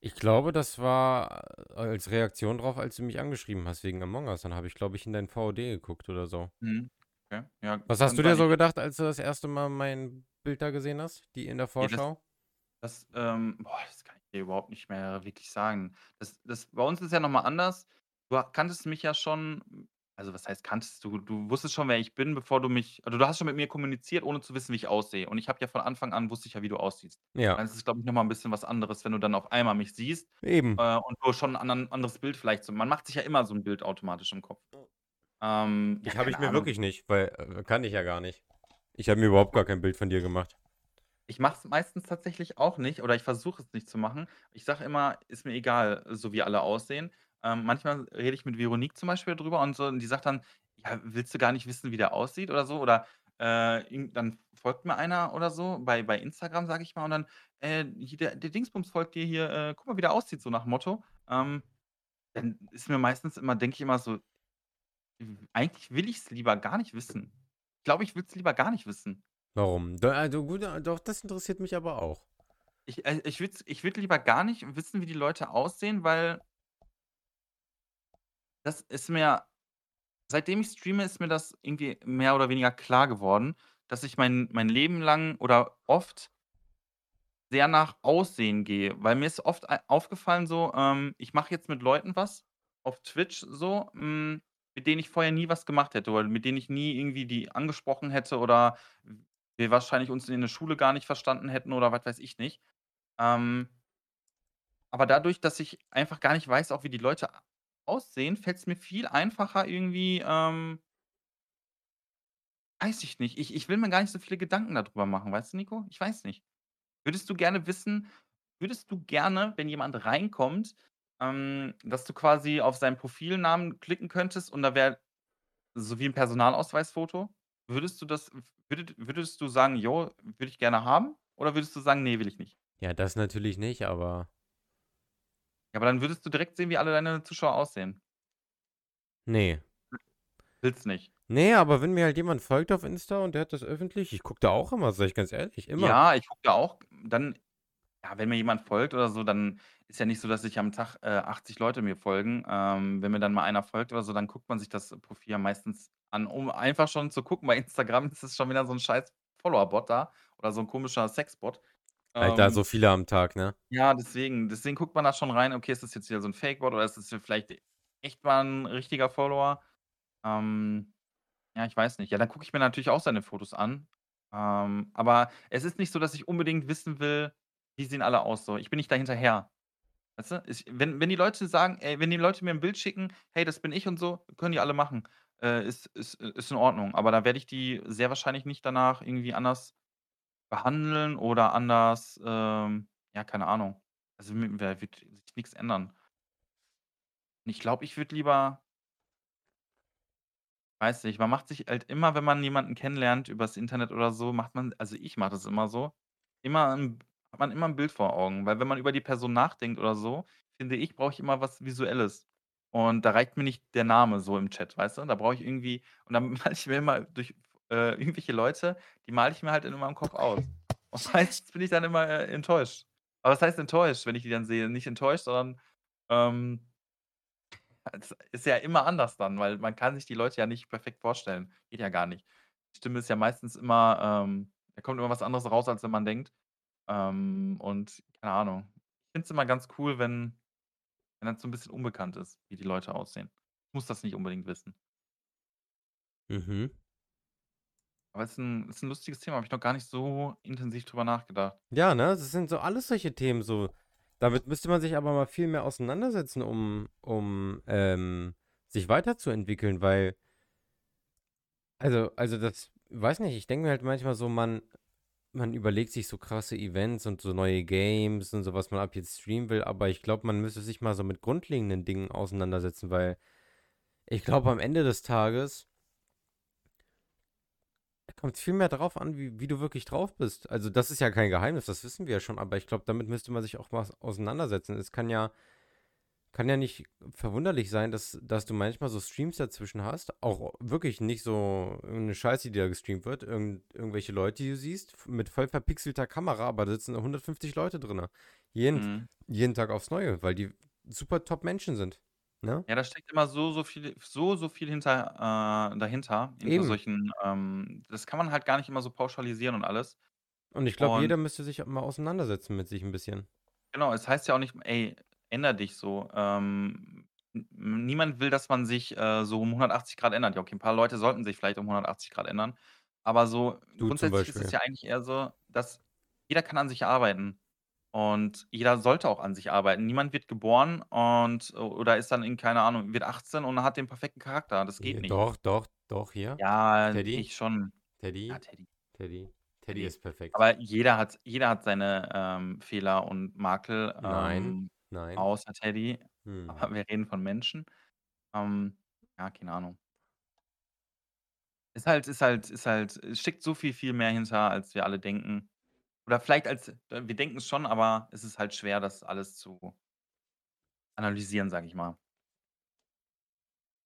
Ich glaube, das war als Reaktion drauf, als du mich angeschrieben hast wegen Among Us. Dann habe ich, glaube ich, in dein VOD geguckt oder so. Mhm. Okay, ja, Was hast du dir so gedacht, als du das erste Mal mein Bild da gesehen hast, die in der Ja, das Vorschau? das, ähm boah, das dir überhaupt nicht mehr wirklich sagen. Das das bei uns ist ja noch mal anders. Du kanntest mich ja schon also, was heißt kanntest du? Du wusstest schon, wer ich bin, bevor du mich also, du hast schon mit mir kommuniziert, ohne zu wissen, wie ich aussehe. Und ich habe ja von Anfang an wusste ich ja, wie du aussiehst. Ja. Dann ist es, glaube ich, noch mal 'n bisschen was anderes, wenn du dann auf einmal mich siehst, Eben. äh, und du schon 'n anderen anderes Bild vielleicht so man macht sich ja immer so 'n Bild automatisch im Kopf. Ähm, ja, Ich habe ich mir Ahnung. wirklich nicht, weil, äh, kann ich ja gar nicht. Ich habe mir überhaupt gar kein Bild von dir gemacht. Ich mache es meistens tatsächlich auch nicht oder ich versuche es nicht zu machen. Ich sage immer: „Ist mir egal, so wie alle aussehen.“ Ähm, manchmal rede ich mit Veronique zum Beispiel drüber und so und die sagt dann: „Ja, willst du gar nicht wissen, wie der aussieht oder so?“ Oder, äh, dann folgt mir einer oder so bei bei Instagram, sage ich mal, und dann: „Äh, hier der der Dingsbums folgt dir hier, äh, guck mal, wie der aussieht“, so nach Motto. Ähm, dann ist mir meistens immer denke ich immer so: „W eigentlich will ich's lieber gar nicht wissen.“ Ich glaube, ich würde es lieber gar nicht wissen. Warum? Also, gut, äh, doch, das interessiert mich aber auch. Ich äh, ich würde ich würde lieber gar nicht wissen, wie die Leute aussehen, weil das ist mir seitdem ich streame, ist mir das irgendwie mehr oder weniger klar geworden, dass ich mein mein Leben lang oder oft sehr nach Aussehen gehe, weil mir ist oft aufgefallen so, ähm, ich mache jetzt mit Leuten was auf Twitch so, hm, mit denen ich vorher nie was gemacht hätte oder mit denen ich nie irgendwie die angesprochen hätte oder wir wahrscheinlich uns in der Schule gar nicht verstanden hätten oder was weiß ich nicht. Ähm aber dadurch, dass ich einfach gar nicht weiß, auch wie die Leute aussehen, fällt's mir viel einfacher irgendwie, ähm weiß ich nicht. Ich ich will mir gar nicht so viele Gedanken da drüber machen, weißt du, Nico? Ich weiß nicht. Würdest du gerne wissen würdest du gerne, wenn jemand reinkommt, ähm, dass du quasi auf seinen Profilnamen klicken könntest und da wäre so wie 'n Personalausweisfoto? Würdest du das würdet würdest du sagen: „Jo, würde ich gerne haben“, oder würdest du sagen: „Ne, will ich nicht?“ Ja, das natürlich nicht, aber Ja, aber dann würdest du direkt sehen, wie alle deine Zuschauer aussehen. Ne. Willst nicht? Ne, aber wenn mir halt jemand folgt auf Insta und der hat das öffentlich ich gucke da auch immer, sage ich ganz ehrlich, immer. Ja, ich gucke da auch dann ja, wenn mir jemand folgt oder so, dann ist ja nicht so, dass ich am Tag, äh, 80 Leute mir folgen. Ähm, wenn mir dann mal einer folgt oder so, dann guckt man sich das Profil ja meistens an, um einfach schon zu gucken. Bei Instagram ist es schon wieder so 'n scheiß Follower-Bot da oder so 'n komischer Sex-Bot. Alter, so Ähm viele am Tag, ne? Ja, deswegen deswegen guckt man da schon rein: „Okay, ist das jetzt wieder so 'n Fake-Bot oder ist das hier vielleicht echt mal 'n richtiger Follower?“ Ähm, ja, ich weiß nicht. Ja, dann gucke ich mir natürlich auch seine Fotos an. Ähm, aber es ist nicht so, dass ich unbedingt wissen will, wie sehen alle aus so. Ich bin nicht da hinterher. Weißt du? Ich wenn wenn die Leute sagen ey, wenn die Leute mir 'n Bild schicken: „Hey, das bin ich“ und so, können die alle machen. Äh, ist ist ist in Ordnung. Aber da werde ich die sehr wahrscheinlich nicht danach irgendwie anders behandeln oder anders, ähm ja, keine Ahnung. Also, da wird sich nix ändern. Ich glaube, ich würde lieber weiß nicht, man macht sich halt immer, wenn man jemanden kennenlernt übers Internet oder so, macht man also, ich mache das immer so, immer 'n hat man immer 'n Bild vor Augen. Weil wenn man über die Person nachdenkt oder so, finde ich, brauche ich immer was Visuelles. Und da reicht mir nicht der Name so im Chat, weißt du? Da brauche ich irgendwie und dann male ich mir immer durch äh, irgendwelche Leute, die male ich mir halt in meinem Kopf aus. Und meistens bin ich dann immer, äh, enttäuscht. Aber was heißt enttäuscht, wenn ich die dann sehe? Nicht enttäuscht, sondern, ähm es ist ja immer anders dann, weil man kann sich die Leute ja nicht perfekt vorstellen. Geht ja gar nicht. Die Stimme ist ja meistens immer, ähm da kommt immer was anderes raus, als wenn man denkt. Ähm, und keine Ahnung. Ich finde es immer ganz cool, wenn wenn das so 'n bisschen unbekannt ist, wie die Leute aussehen. Ich muss das nicht unbedingt wissen. Mhm. Aber ist 'n ist 'n lustiges Thema, habe ich noch gar nicht so intensiv drüber nachgedacht. Ja, ne? Das sind so alles solche Themen so. Damit müsste man sich aber mal viel mehr auseinandersetzen, um um, ähm, sich weiterzuentwickeln, weil also also das weiß nicht, ich denke mir halt manchmal so, man man überlegt sich so krasse Events und so neue Games und so, was man ab jetzt streamen will, aber ich glaube, man müsste sich mal so mit grundlegenden Dingen auseinandersetzen, weil ich glaube, am Ende des Tages kommt es viel mehr darauf an, wie, wie du wirklich drauf bist. Also, das ist ja kein Geheimnis, das wissen wir ja schon, aber ich glaube, damit müsste man sich auch mal auseinandersetzen. Es kann ja, kann ja nicht verwunderlich sein, dass, dass du manchmal so Streams dazwischen hast. Auch wirklich nicht so eine Scheiße, die da gestreamt wird. Irgend, irgendwelche Leute, die du siehst, mit voll verpixelter Kamera, aber da sitzen 150 Leute drin. Jeden, mhm. jeden Tag aufs Neue, weil die super top Menschen sind. Ne? Ja, da steckt immer so, so viel, so, so viel hinter, äh, dahinter, hinter Eben. solchen, ähm, das kann man halt gar nicht immer so pauschalisieren und alles. Und ich glaube, jeder müsste sich mal auseinandersetzen mit sich ein bisschen. Genau, es heißt ja auch nicht, ey, änder dich so. Ähm, niemand will, dass man sich äh, so um 180 Grad ändert. Ja, okay, ein paar Leute sollten sich vielleicht um 180 Grad ändern. Aber so Du grundsätzlich ist es ja eigentlich eher so, dass jeder kann an sich arbeiten. Und jeder sollte auch an sich arbeiten. Niemand wird geboren und oder ist dann in, keine Ahnung, wird 18 und hat den perfekten Charakter. Das geht Ja, nicht. doch, doch, doch, hier. Ja, Teddy? ich schon. Teddy? Ja, Teddy. Teddy. Teddy ist perfekt. Aber jeder hat, jeder hat seine ähm, Fehler und Makel. Nein, ähm, nein. Außer Teddy. Hm. Aber wir reden von Menschen. Ähm, ja, keine Ahnung. Ist halt, ist halt, ist halt, es steckt so viel, viel mehr hinter, als wir alle denken. Oder vielleicht als wir denken es schon, aber es ist halt schwer, das alles zu analysieren, sage ich mal.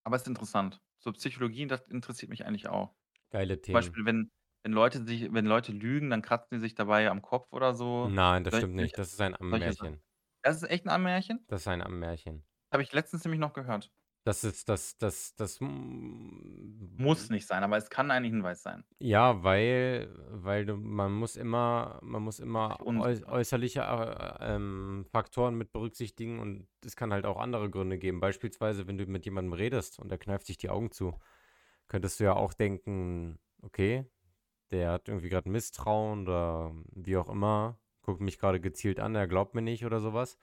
Aber es ist interessant. So Psychologie, das interessiert mich eigentlich auch. Geile Zum Themen. Beispiel, wenn wenn Leute sich wenn Leute lügen, dann kratzen die sich dabei am Kopf oder so. Nein, das stimmt nicht. Das ist ein Ammärchen. Das ist echt ein Ammärchen? Das ist ein Ammärchen. Habe ich letztens nämlich noch gehört. Das ist das das das Muss nicht sein, aber es kann ein Hinweis sein. Ja, weil weil du man muss immer man muss immer äu äußerliche, äh, ähm, Faktoren mit berücksichtigen und es kann halt auch andere Gründe geben. Beispielsweise, wenn du mit jemandem redest und er kneift sich die Augen zu, könntest du ja auch denken: „Okay, der hat irgendwie gerade Misstrauen oder wie auch immer, guckt mich gerade gezielt an, er glaubt mir nicht“ oder sowas.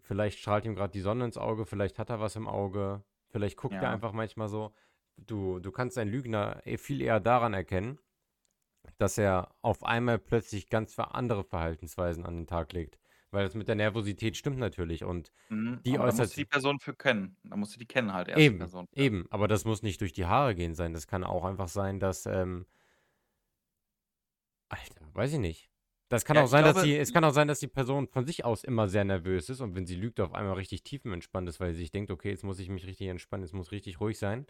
Vielleicht strahlt ihm gerade die Sonne ins Auge, vielleicht hat er was im Auge, vielleicht guckt er einfach manchmal so. Du du kannst einen Lügner eh viel eher daran erkennen, dass er auf einmal plötzlich ganz andere Verhaltensweisen an den Tag legt. Weil das mit der Nervosität stimmt natürlich und Mhm, die aber da musst du die Person für kennen. Da musst du die kennen halt erst, die Eben, Person. eben. Aber das muss nicht durch die Haare gehen sein. Das kann auch einfach sein, dass, ähm Alter, weiß ich nicht. Das kann Ja, auch sein, dass glaube die es kann auch sein, dass die Person von sich aus immer sehr nervös ist und wenn sie lügt, auf einmal richtig tiefenentspannt ist, weil sie sich denkt: „Okay, jetzt muss ich mich richtig entspannen, es muss richtig ruhig sein.“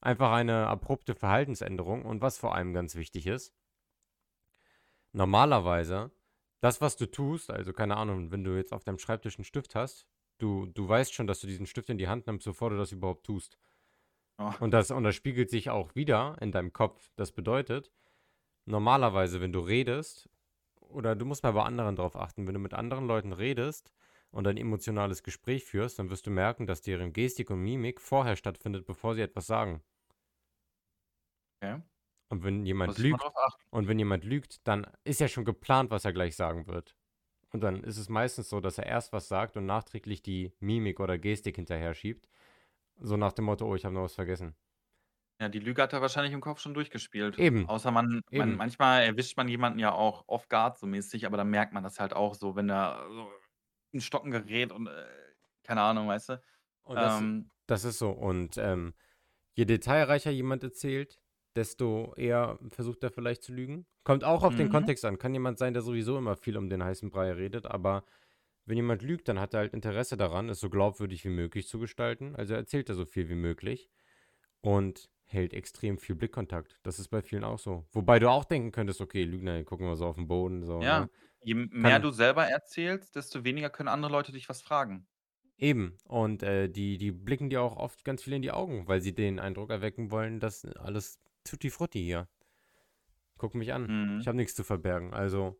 Einfach eine abrupte Verhaltensänderung und was vor allem ganz wichtig ist normalerweise, das, was du tust also, keine Ahnung, wenn du jetzt auf deinem Schreibtisch einen Stift hast, du du weißt schon, dass du diesen Stift in die Hand nimmst, bevor du das überhaupt tust. Oh. Und das und das spiegelt sich auch wieder in deinem Kopf. Das bedeutet, normalerweise, wenn du redest oder du musst mal bei anderen drauf achten, wenn du mit anderen Leuten redest und ein emotionales Gespräch führst, dann wirst du merken, dass deren Gestik und Mimik vorher stattfindet, bevor sie etwas sagen. Okay. Und wenn jemand lügt und wenn jemand lügt, dann ist ja schon geplant, was er gleich sagen wird. Und dann ist es meistens so, dass er erst was sagt und nachträglich die Mimik oder Gestik hinterher schiebt. So nach dem Motto: „Oh, ich habe noch was vergessen.“ Ja, die Lüge hat er wahrscheinlich im Kopf schon durchgespielt. Eben. Außer man man manchmal erwischt man jemanden ja auch off guard so mäßig, aber dann merkt man das halt auch so, wenn er so in Stocken gerät und, äh, keine Ahnung, weißt du? Und das Ähm das ist so. Und, ähm, je detailreicher jemand erzählt, desto eher versucht er vielleicht zu lügen. Kommt auch auf den Mhm. Kontext an. Kann jemand sein, der sowieso immer viel um den heißen Brei redet, aber wenn jemand lügt, dann hat er halt Interesse daran, es so glaubwürdig wie möglich zu gestalten. Also erzählt er so viel wie möglich und hält extrem viel Blickkontakt. Das ist bei vielen auch so. Wobei du auch denken könntest: „Okay, Lügner, die gucken immer so auf den Boden“, so, Ja, ne? je mehr du selber erzählst, desto weniger können andere Leute dich was fragen. Eben. Und, äh, die die blicken dir auch oft ganz viel in die Augen, weil sie den Eindruck erwecken wollen, dass alles Tutti Frutti hier. Guck mich an. Mhm. Ich habe nichts zu verbergen. Also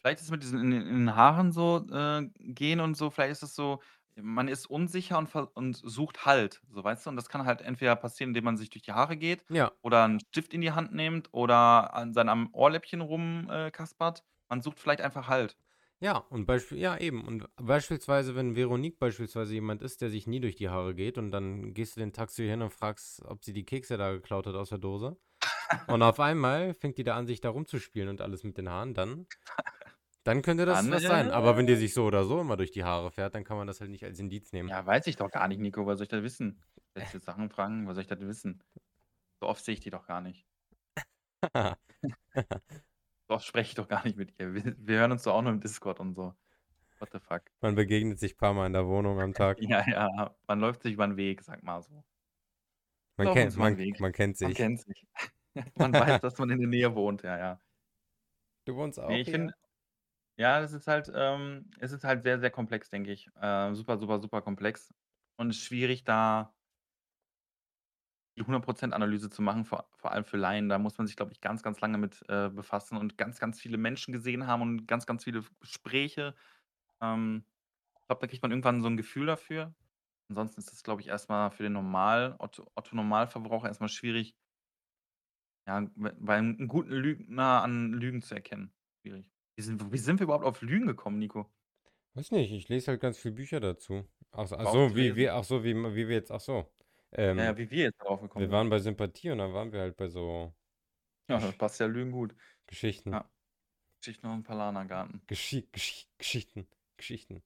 Vielleicht ist es mit diesen in den in den Haaren so, äh, gehen und so vielleicht ist es so, man ist unsicher und ver und sucht Halt, so, weißt du? Und das kann halt entweder passieren, indem man sich durch die Haare geht Ja. oder 'n Stift in die Hand nimmt oder an seinem Ohrläppchen rum äh, kaspert. Man sucht vielleicht einfach Halt. Ja, und Beispiel, ja, eben. Und beispielsweise, wenn Veronique beispielsweise jemand ist, der sich nie durch die Haare geht und dann gehst du den Taxi hin und fragst, ob sie die Kekse da geklaut hat aus der Dose. Und auf einmal fängt die da an, sich da rumzuspielen und alles mit den Haaren, dann, dann könnte das Dann, was sein. Aber wenn die äh, sich so oder so immer durch die Haare fährt, dann kann man das halt nicht als Indiz nehmen. ja, weiß ich doch gar nicht, Nico. Was soll ich da wissen? Jetzt Sachen fragen, was soll ich da wissen? So oft sehe ich die doch gar nicht. So oft spreche ich doch gar nicht mit ihr. Wir, wir hören uns doch auch nur im Discord und so. What the fuck? Man begegnet sich ein paar Mal in der Wohnung am Tag. Ja, ja, man läuft sich über den Weg, sag mal so. Man kennt, man, man kennt Man sich. kennt sich. Man weiß, dass man in der Nähe wohnt, ja, ja. Du wohnst auch Nee, ich finde, ja, das ist halt, ähm, es ist halt sehr, sehr komplex, denke ich. Äh, super, super, super komplex. Und schwierig, da die 100% Analyse zu machen, vor, vor allem für Laien. Da muss man sich, glaube ich, ganz, ganz lange mit äh, befassen und ganz, ganz viele Menschen gesehen haben und ganz, ganz viele Gespräche. Ähm, ich glaube, da kriegt man irgendwann so ein Gefühl dafür. Ansonsten ist das, glaube ich, erstmal für den Normal, Otto, Otto Normalverbraucher erstmal schwierig, ja, weil einen guten Lügner an Lügen zu erkennen. Schwierig. Wie sind, wie sind wir überhaupt auf Lügen gekommen, Nico? Weiß nicht, ich lese halt ganz viele Bücher dazu. Ach, so- ach so, wie, wie, ach so, wie, wie wir jetzt, ach so. Ähm, ja, wie wir jetzt drauf gekommen wir sind. waren bei Sympathie und dann waren wir halt bei so Ja, das passt ja Lügen gut. Geschichten. Ja. Geschichten dem Palanergarten. Geschi Gesch Geschichten. Geschichten.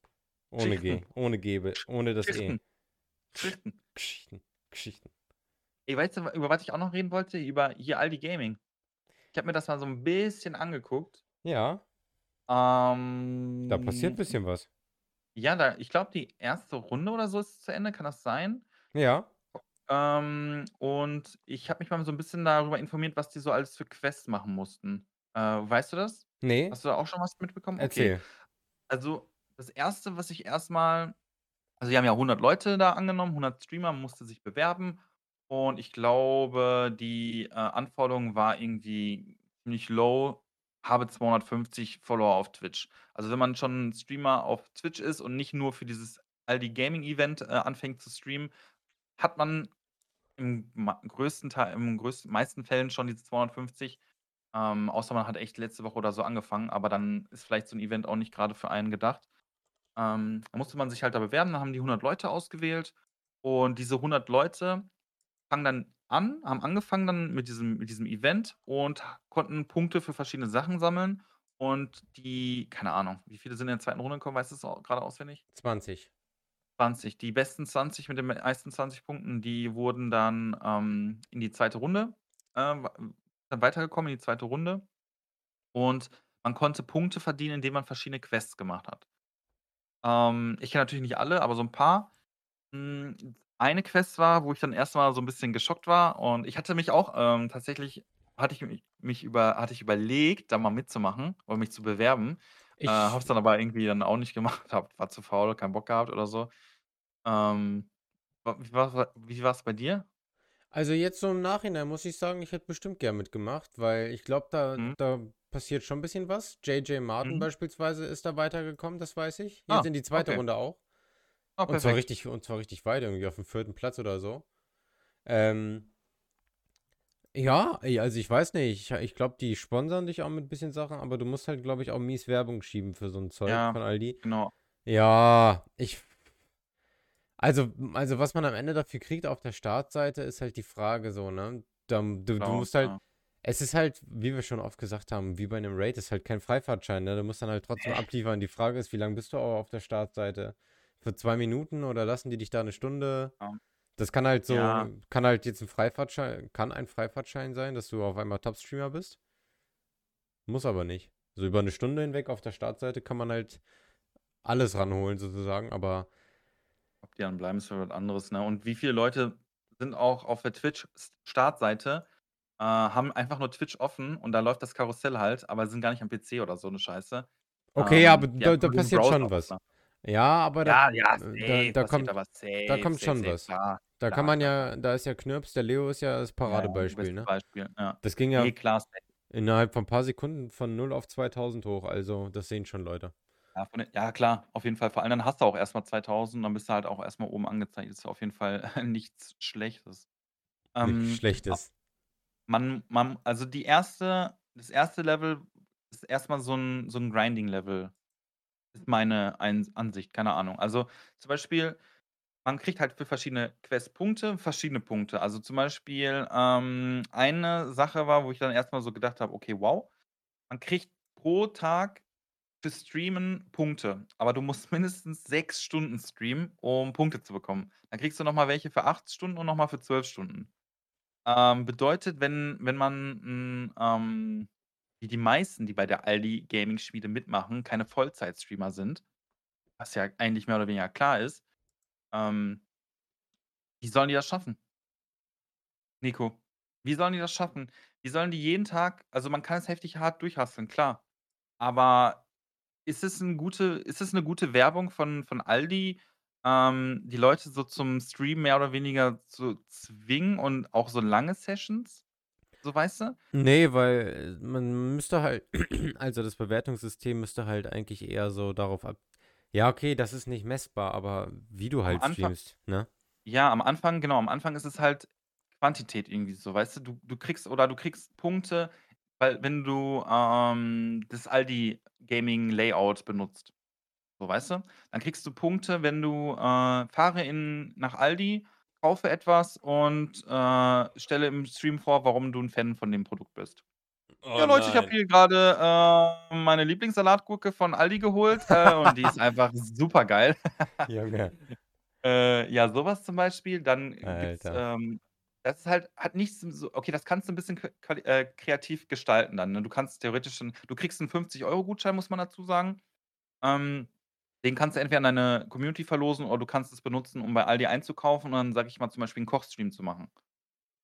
Ohne G. Ohne G. Ohne das E. Geschichten. Geschichten. Geschichten. Geschichten. Ey, weißt du, über was ich auch noch reden wollte? Über hier Aldi Gaming. Ich habe mir das mal so ein bisschen angeguckt. Ja, da Ähm, passiert ein bisschen was. ja, da, ich glaube, die erste Runde oder so ist zu Ende, kann das sein? Ja. Ähm, und ich habe mich mal so ein bisschen darüber informiert, was die so alles für Quests machen mussten. Äh, weißt du das? Nee. Hast du da auch schon was mitbekommen? Okay. Erzähl. Also, das erste, was ich erstmal also, die haben ja 100 Leute da angenommen, 100 Streamer, musste sich bewerben. Und ich glaube, die, äh, Anforderung war irgendwie ziemlich low, habe 250 Follower auf Twitch. Also, wenn man schon 'n Streamer auf Twitch ist und nicht nur für dieses Aldi Gaming Event, äh, anfängt zu streamen, hat man im größten Teil im größten meisten Fällen schon diese 250. Ähm, außer man hat echt letzte Woche oder so angefangen, aber dann ist vielleicht so 'n Event auch nicht grade für einen gedacht. Ähm, da musste man sich halt da bewerben, dann haben die 100 Leute ausgewählt und diese 100 Leute fangen dann an haben angefangen dann mit diesem mit diesem Event und konnten Punkte für verschiedene Sachen sammeln und die keine Ahnung, wie viele sind in der zweiten Runde gekommen, weißt du's au grade auswendig? 20. 20. Die besten 20 mit den meisten 20 Punkten, die wurden dann, ähm, in die zweite Runde, äh, dann weitergekommen in die zweite Runde. Und man konnte Punkte verdienen, indem man verschiedene Quests gemacht hat. Ähm, ich kenne natürlich nicht alle, aber so 'n paar. Eine Quest war, wo ich dann erst mal so 'n bisschen geschockt war und ich hatte mich auch, ähm tatsächlich hatte ich mich über hatte ich überlegt, da mal mitzumachen oder mich zu bewerben. Äh, Ich habe es dann aber irgendwie dann auch nicht gemacht, habe war zu faul, keinen Bock gehabt oder so. Ähm, wa wie war wa wie war's bei dir? Also, jetzt so im Nachhinein muss ich sagen, ich hätte bestimmt gern mitgemacht, weil ich glaube, da Mhm. da passiert schon 'n bisschen was. JJ Martin Mhm. beispielsweise ist da weitergekommen, das weiß ich. Ah, Jetzt in die zweite okay. Runde auch. Ah, Und zwar richtig und zwar richtig weit, irgendwie auf'm 4. Platz oder so. Ähm ja, also, ich weiß nicht, ich ich glaube, die sponsern dich auch mit bisschen Sachen, aber du musst halt, glaube ich, auch mies Werbung schieben für so 'n Zeug Ja, von Aldi. genau. Ja, ich also also, was man am Ende dafür kriegt auf der Startseite, ist halt die Frage so, ne? Da du du Genau, musst halt ja. es ist halt, wie wir schon oft gesagt haben, wie bei 'nem Raid, ist halt kein Freifahrtschein, ne? Du musst dann halt trotzdem abliefern. Die Frage ist, wie lang bist du au auf der Startseite? Für 2 Minuten oder lassen die dich da 'ne Stunde? Ja. Das kann halt so Ja. kann halt jetzt 'n Freifahrtschei kann ein Freifahrtschein sein, dass du auf einmal Top-Streamer bist. Muss aber nicht. So über 'ne Stunde hinweg auf der Startseite kann man halt alles ranholen sozusagen, aber Ob die dann bleiben, ist wieder was anderes, ne? Und wie viele Leute sind auch auf der Twitch S Startseite, äh, haben einfach nur Twitch offen und da läuft das Karussell halt, aber sind gar nicht am PC oder so 'ne Scheiße. Okay, ja, Ähm, aber die da da passiert schon was. offen. Ja, aber Ja, da ja, da safe da passiert kommt da was. da Safe, kommt safe, schon safe, was. klar. Da kann man klar, ja da ist ja Knirps, der Leo ist ja das Ja, ja, Paradebeispiel, bestes ne? Beispiel, ja. Das ging ja Ne, klar, safe. innerhalb von paar Sekunden von 0 auf 2.000 hoch, also das sehen schon Leute. Ja, den ja klar, auf jeden Fall. Vor allem dann hast du auch erst mal 2.000, dann bist du halt auch erst mal oben angezeigt. Ist auf jeden Fall nichts Schlechtes. Nichts Ähm, a Schlechtes. man man also die erste das erste Level ist erst mal so 'n so 'n Grinding-Level. Ist meine Ansicht, keine Ahnung. Also, zum Beispiel, man kriegt halt für verschiedene Quests Punkte, verschiedene Punkte. Also, zum Beispiel, ähm, eine Sache war, wo ich dann erst mal so gedacht habe: „Okay, wow.“ Man kriegt pro Tag für Streamen Punkte, aber du musst mindestens 6 Stunden streamen, um Punkte zu bekommen. Dann kriegst du noch mal welche für 8 Stunden und noch mal für 12 Stunden. Ähm, bedeutet, wenn wenn man, hm, ähm, wie die meisten, die bei der Aldi Gaming-Schmiede mitmachen, keine Vollzeit-Streamer sind, was ja eigentlich mehr oder weniger klar ist, ähm wie sollen die das schaffen? Nico, wie sollen die das schaffen? Wie sollen die jeden Tag also, man kann es heftig hart durchhasseln, klar. Aber ist es 'n gute ist es 'ne gute Werbung von von Aldi, ähm, die Leute so zum Streamen mehr oder weniger zu zwingen und auch so lange Sessions? So, weißt du? Ne, weil man müsste halt also, das Bewertungssystem müsste halt eigentlich eher so darauf ab ja, okay, das ist nicht messbar, aber wie du halt Anfang streamst, ne? ja, am Anfang genau, am Anfang ist es halt Quantität irgendwie so, weißt du? Du du kriegst oder du kriegst Punkte, weil wenn du, ähm, das Aldi Gaming Layout benutzt, so, weißt du? Dann kriegst du Punkte, wenn du, äh fahre in nach Aldi, kaufe etwas und, äh, stelle im Stream vor, warum du 'n Fan von dem Produkt bist. Oh „Ja, Leute, ich habe nein. hier grade, äh, meine Lieblingssalatgurke von Aldi geholt, äh, und die ist einfach supergeil.“ Junge. Äh, ja, so was zum Beispiel. Dann gibt's, Alter. ähm das ist halt hat nichts so okay, das kannst du 'n bisschen äh, kreativ gestalten dann, ne? Du kannst theoretisch 'n du kriegst 'n 50 €-Gutschein, muss man dazu sagen. Ähm, den kannst du entweder an deine Community verlosen oder du kannst es benutzen, um bei Aldi einzukaufen und dann, sage ich mal, zum Beispiel 'n Kochstream zu machen.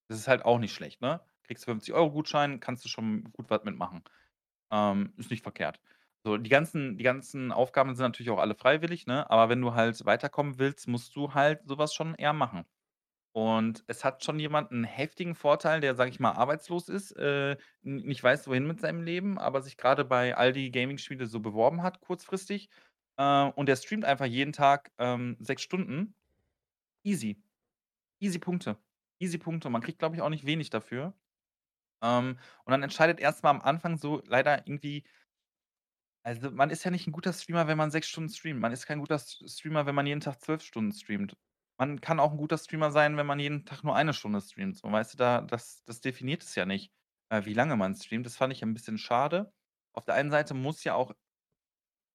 Das ist halt auch nicht schlecht, ne? Kriegst 50 €-Gutschein, kannst du schon gut was mitmachen. Ähm, ist nicht verkehrt. So, die ganzen die ganzen Aufgaben sind natürlich auch alle freiwillig, ne? Aber wenn du halt weiterkommen willst, musst du halt so was schon eher machen. Und es hat schon jemand 'n heftigen Vorteil, der, sage ich mal, arbeitslos ist, äh, nicht weiß, wohin mit seinem Leben, aber sich grade bei Aldi Gaming-Schmiede so beworben hat kurzfristig, äh, und der streamt einfach jeden Tag, ähm, 6 Stunden. Easy. Easy Punkte. Easy Punkte. Man kriegt, glaube ich, auch nicht wenig dafür. Ähm, und dann entscheidet erst mal am Anfang so leider irgendwie also, man ist ja nicht 'n guter Streamer, wenn man 6 Stunden streamt. Man ist kein guter Streamer, wenn man jeden Tag 12 Stunden streamt. Man kann auch 'n guter Streamer sein, wenn man jeden Tag nur 1 Stunde streamt, so, weißt du? Da das das definiert es ja nicht, äh, wie lange man streamt. Das fand ich 'n bisschen schade. Auf der einen Seite muss ja auch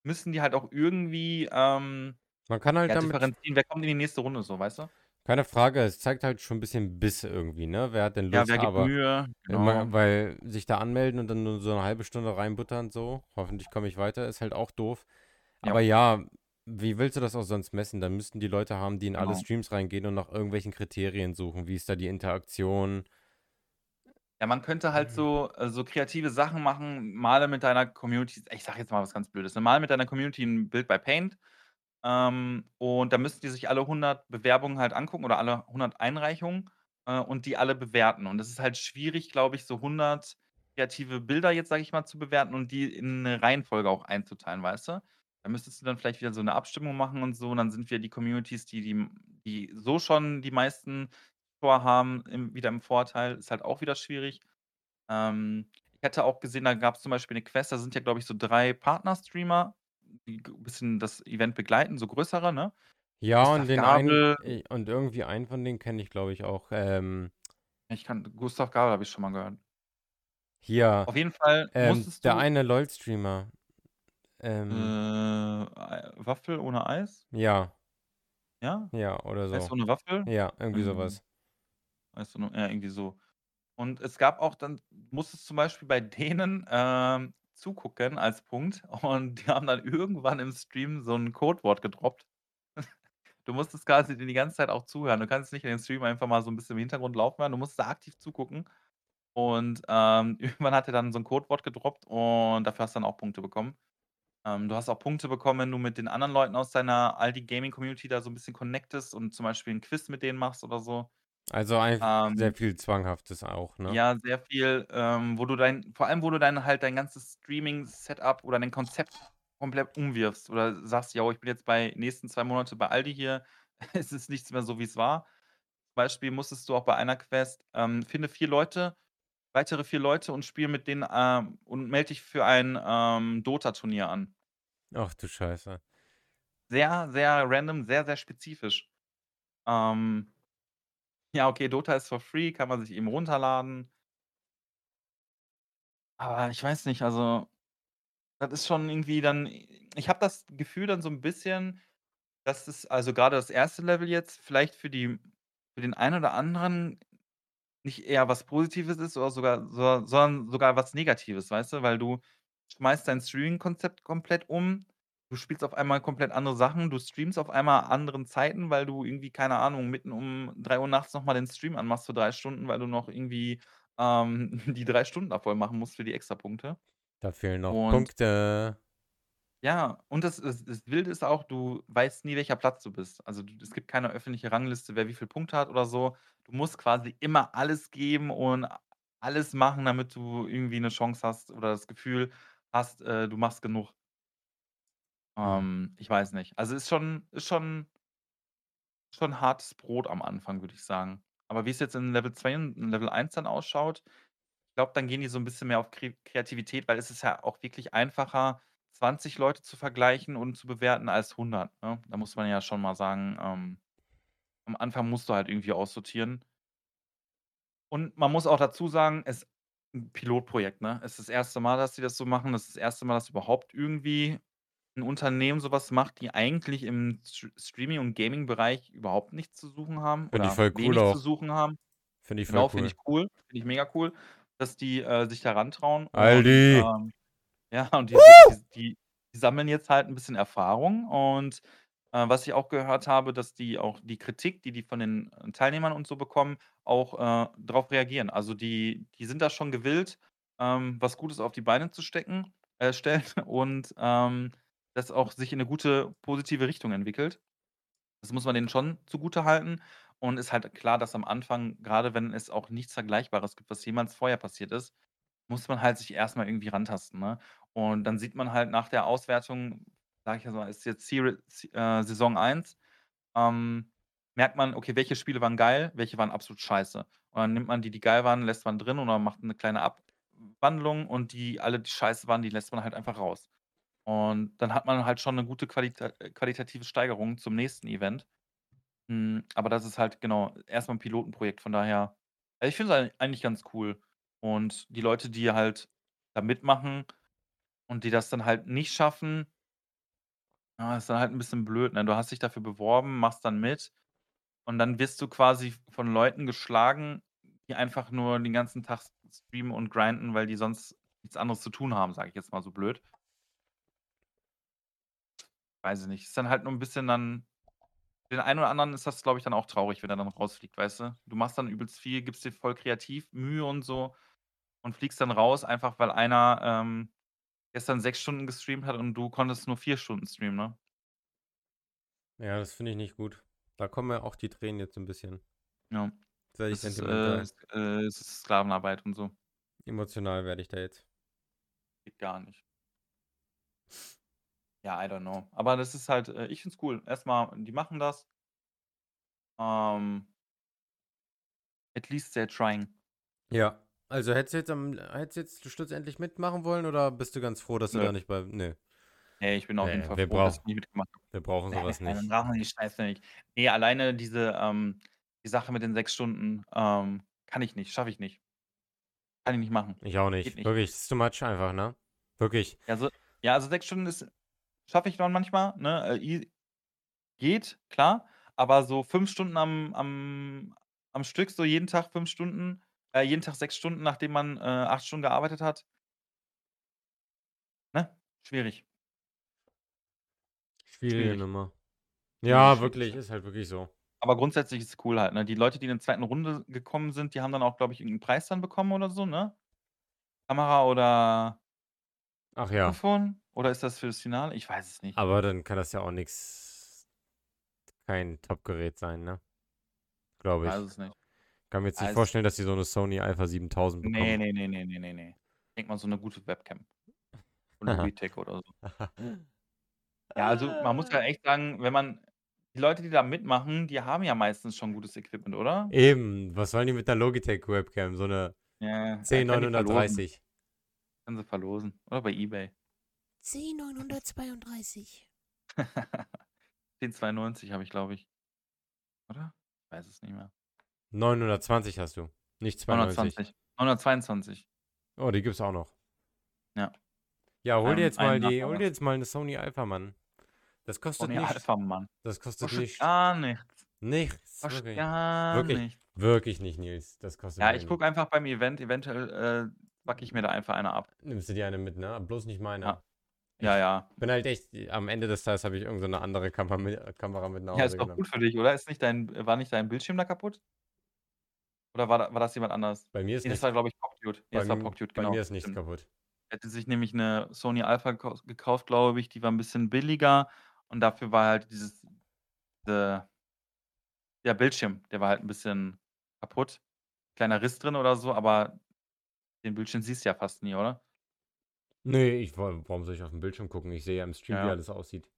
müssen die halt auch irgendwie, ähm, Man kann halt ja, damit differenzieren, wer kommt in die nächste Runde so, weißt du? Keine Frage, es zeigt halt schon 'n bisschen Biss irgendwie, ne? Wer hat denn Ja, Lust, wer gibt aber Mühe? Genau. immer weil sich da anmelden und dann nur so 'ne 1/2 Stunde reinbuttern so, hoffentlich komme ich weiter, ist halt auch doof. Aber Ja. ja, wie willst du das auch sonst messen? Dann müssten die Leute haben, die in alle Genau. Streams reingehen und nach irgendwelchen Kriterien suchen. Wie ist da die Interaktion? Ja, man könnte halt so äh, so kreative Sachen machen, male mit deiner Community ich sage jetzt mal was ganz Blödes, ne? Male mit deiner Community 'n Bild bei Paint, ähm, und dann müssten die sich alle 100 Bewerbungen halt angucken oder alle 100 Einreichungen, äh, und die alle bewerten. Und das ist halt schwierig, glaube ich, so 100 kreative Bilder jetzt, sage ich mal, zu bewerten und die in 'ne Reihenfolge auch einzuteilen, weißt du? Da müsstest du dann vielleicht wieder so 'ne Abstimmung machen und so und dann sind wieder die Communities, die die m die so schon die meisten vorhaben, im wieder im Vorteil. Ist halt auch wieder schwierig. Ähm, ich hatte auch gesehen, da gab's zum Beispiel 'ne Quest, da sind ja, glaube ich, so 3 Partner-Streamer, die g bisschen das Event begleiten, so größere, ne? Ja, und den einen Gabel äh, und irgendwie einen von denen kenne ich, glaube ich, auch, ähm Ich kann Gustav Gabel habe ich schon mal gehört. Hier, Auf jeden Fall ähm, der eine LOL-Streamer. Äh, Ähm ei Waffel ohne Eis? Ja. Ja? Ja, oder Eis so. ohne Waffel? Ja, irgendwie so Ähm, was. Eis ohne ja, irgendwie so. Und es gab auch dann musstest zum Beispiel bei denen, ähm, zugucken als Punkt und die haben dann irgendwann im Stream so 'n Codewort gedroppt. Du musstest quasi die ganze Zeit auch zuhören. Du kannst nicht in den Stream einfach mal so 'n bisschen im Hintergrund laufen hören. Du musst da aktiv zugucken. Und, ähm, irgendwann hat er dann so 'n Codewort gedroppt und dafür hast du dann auch Punkte bekommen. Ähm, du hast auch Punkte bekommen, wenn du mit den anderen Leuten aus deiner Aldi Gaming Community da so 'n bisschen connectest und zum Beispiel 'n Quiz mit denen machst oder so. Also, einfach sehr Ähm viel Zwanghaftes auch, ne? Ja, sehr viel, ähm, wo du dein vor allem, wo du dein halt dein ganzes Streaming-Setup oder dein Konzept komplett umwirfst oder sagst: „Jo, ich bin jetzt bei nächsten 2 Monate bei Aldi hier. Es ist nichts mehr so, wie's war.“ Beispiel musstest du auch bei einer Quest, ähm, finde 4 Leute, weitere 4 Leute und spiele mit denen, ähm und melde dich für ein, ähm, Dota-Turnier an. Ach du Scheiße. Sehr, sehr random, sehr, sehr spezifisch. Ähm, ja, okay, Dota ist for free, kann man sich eben runterladen. Aber ich weiß nicht, also, das ist schon irgendwie dann ich habe das Gefühl dann so 'n bisschen, dass es also, grade das erste Level jetzt vielleicht für die für den einen oder anderen nicht eher was Positives ist oder sogar so sondern sogar was Negatives, weißt du? Weil du schmeißt dein Streaming-Konzept komplett um. Du spielst auf einmal komplett andere Sachen. Du streamst auf einmal anderen Zeiten, weil du irgendwie, keine Ahnung, mitten um 3:00 nachts noch mal den Stream anmachst für 3 Stunden, weil du noch irgendwie, ähm, die 3 Stunden da voll machen musst für die Extrapunkte. Da fehlen noch Und Punkte. Ja, und das das das Wilde ist auch, du weißt nie, welcher Platz du bist. Also, du es gibt keine öffentliche Rangliste, wer wie viel Punkte hat oder so. Du musst quasi immer alles geben und alles machen, damit du irgendwie 'ne Chance hast oder das Gefühl hast, äh, du machst genug. Ähm, ich weiß nicht. Also, ist schon ist schon schon hartes Brot am Anfang, würde ich sagen. Aber wie es jetzt in Level 2 und in Level 1 dann ausschaut, ich glaube, dann gehen die so 'n bisschen mehr auf Kre Kreativität, weil es ist ja auch wirklich einfacher, 20 Leute zu vergleichen und zu bewerten als 100, ne? Da muss man ja schon mal sagen, ähm, am Anfang musst du halt irgendwie aussortieren. Und man muss auch dazu sagen, es 'n Pilotprojekt, ne? Es ist das 1. Mal, dass die das so machen. Das ist das 1. Mal, dass überhaupt irgendwie 'n Unternehmen so was macht, die eigentlich im St Streaming und Gaming-Bereich überhaupt nichts zu suchen haben Finde ich oder voll cool wenig zu auch. suchen haben. Finde ich voll Genau, finde cool. ich cool. Finde ich mega cool, dass die, äh, sich da rantrauen und, Aldi. ähm ja, und die die die die sammeln jetzt halt 'n bisschen Erfahrung und, äh, was ich auch gehört habe, dass die auch die Kritik, die die von den, äh, Teilnehmern und so bekommen, auch, äh, drauf reagieren. Also, die die sind da schon gewillt, ähm, was Gutes auf die Beine zu stecken äh, stellen und, ähm, das auch sich in 'ne gute, positive Richtung entwickelt. Das muss man denen schon zugutehalten und ist halt klar, dass am Anfang, grade wenn es auch nichts Vergleichbares gibt, was jemals vorher passiert ist, muss man halt sich erst mal irgendwie rantasten, ne? Und dann sieht man halt nach der Auswertung, sage ich mal, ist jetzt Seri S äh, Saison 1, ähm, merkt man, okay, welche Spiele waren geil, welche waren absolut scheiße. Und dann nimmt man die, die geil waren, lässt man drin oder macht 'ne kleine Abwandlung und die alle, die scheiße waren, die lässt man halt einfach raus. Und dann hat man halt schon 'ne gute Qualita äh, qualitative Steigerung zum nächsten Event. Hm, aber das ist halt, genau, erst mal 'n Pilotenprojekt, von daher also, ich finde es ei eigentlich ganz cool. Und die Leute, die halt da mitmachen und die das dann halt nicht schaffen ja, ist dann halt 'n bisschen blöd, ne? Du hast dich dafür beworben, machst dann mit und dann wirst du quasi von Leuten geschlagen, die einfach nur den ganzen Tag streamen und grinden, weil die sonst nichts anderes zu tun haben, sage ich jetzt mal so blöd. Weiß ich nicht. Ist dann halt nur 'n bisschen dann für den einen oder anderen ist das, glaube ich, dann auch traurig, wenn er dann rausfliegt, weißt du? Du machst dann übelst viel, gibst dir voll kreativ Mühe und so und fliegst dann raus, einfach weil einer, ähm, gestern 6 Stunden gestreamt hat und du konntest nur 4 Stunden streamen, ne? Ja, das finde ich nicht gut. Da kommen mir auch die Tränen jetzt so 'n bisschen. Ja. Jetzt werde ich Das ist, äh sentimental. ist, äh es ist Sklavenarbeit und so. Emotional werde ich da jetzt. Geht gar nicht. Ja, I don't know. Aber das ist halt äh, ich finde es cool. Erst mal, die machen das. Ähm At least they're trying. Ja. Also, hättest du jetzt am hättest du jetzt schlussendlich mitmachen wollen oder bist du ganz froh, dass du Nö. da nicht bei ne. Ne, ich bin auf jeden Ne, Fall wir froh, dass brauch ich nie mitgemacht habe. wir brauchen so was dann nicht. brauchen wir die Scheiße nicht. Ne, alleine diese, ähm die Sache mit den 6 Stunden, ähm, kann ich nicht, schaffe ich nicht. Kann ich nicht machen. Ich auch nicht. nicht. Wirklich, ist too much einfach, ne? Wirklich. Ja, so ja, also 6 Stunden ist schaffe ich dann manchmal, ne? Äh, geht, klar, aber so 5 Stunden am am am Stück, so jeden Tag 5 Stunden äh, jeden Tag 6 Stunden, nachdem man, äh, 8 Stunden gearbeitet hat ne? Schwierig. Schwierige Schwierig. Nummer. Ja, schwierig, wirklich, schwierig. ist halt wirklich so. Aber grundsätzlich ist es cool halt, ne? Die Leute, die in der 2. Runde gekommen sind, die haben dann auch, glaube ich, irgend 'n Preis dann bekommen oder so, ne? Kamera oder Ach ja. Mikrofon? Oder ist das fürs Finale? Ich weiß es nicht. Aber dann kann das ja auch nix kein Top-Gerät sein, ne? Glaube Weiß ich. es nicht. Kann mir jetzt nicht Weiß vorstellen, dass die so 'ne Sony Alpha 7000 Ne, bekommen. ne, ne, ne, ne, ne, ne. Ich denke mal so 'ne gute Webcam. Von Logitech oder so. Ja, also, man muss ja echt sagen, wenn man die Leute, die da mitmachen, die haben ja meistens schon gutes Equipment, oder? Eben, was wollen die mit 'ner Logitech Webcam? So 'ne Ja, ja, können die verlosen. C930. Können sie verlosen oder bei eBay. C932. 1092 habe ich, glaube ich. Oder? Ich weiß es nicht mehr. 920 hast du, nicht 92. 920. 922. Oh, die gibt's auch noch. Ja. Ja, hol dir jetzt mal ein die, hol dir jetzt mal eine Sony Alpha, Mann. Das kostet Sony nicht, Alpha, Mann. das kostet Kostet nicht, gar nichts. nichts, Kostet wirklich, gar Wirklich. nichts. wirklich nicht, Nils, das kostet Ja, ich gucke einfach beim Event. Eventuell äh, backe ich mir da einfach eine ab. Nimmst du dir eine mit, ne? Bloß nicht meine. Ja. Ja, ja. Bin halt echt, am Ende des Tages habe ich irgendeine so eine andere Kamera mit, Kamera mit nach Ja, Hause ist doch genommen. gut für dich, oder? Ist nicht dein, war nicht dein Bildschirm da kaputt? Oder war, da, war das jemand anders? Bei mir ist Nee, das war, glaube ich, Pockdude. Nee, bei, das war Pockdude, bei genau. mir ist nichts kaputt. Hätte sich nämlich eine Sony Alpha gekau- gekauft, glaube ich. Die war ein bisschen billiger. Und dafür war halt dieses, diese, der Bildschirm, der war halt ein bisschen kaputt. Kleiner Riss drin oder so, aber den Bildschirm siehst du ja fast nie, oder? Nee, ich, wa- warum soll ich auf dem Bildschirm gucken? Ich sehe ja im Stream, wie Ja. alles aussieht.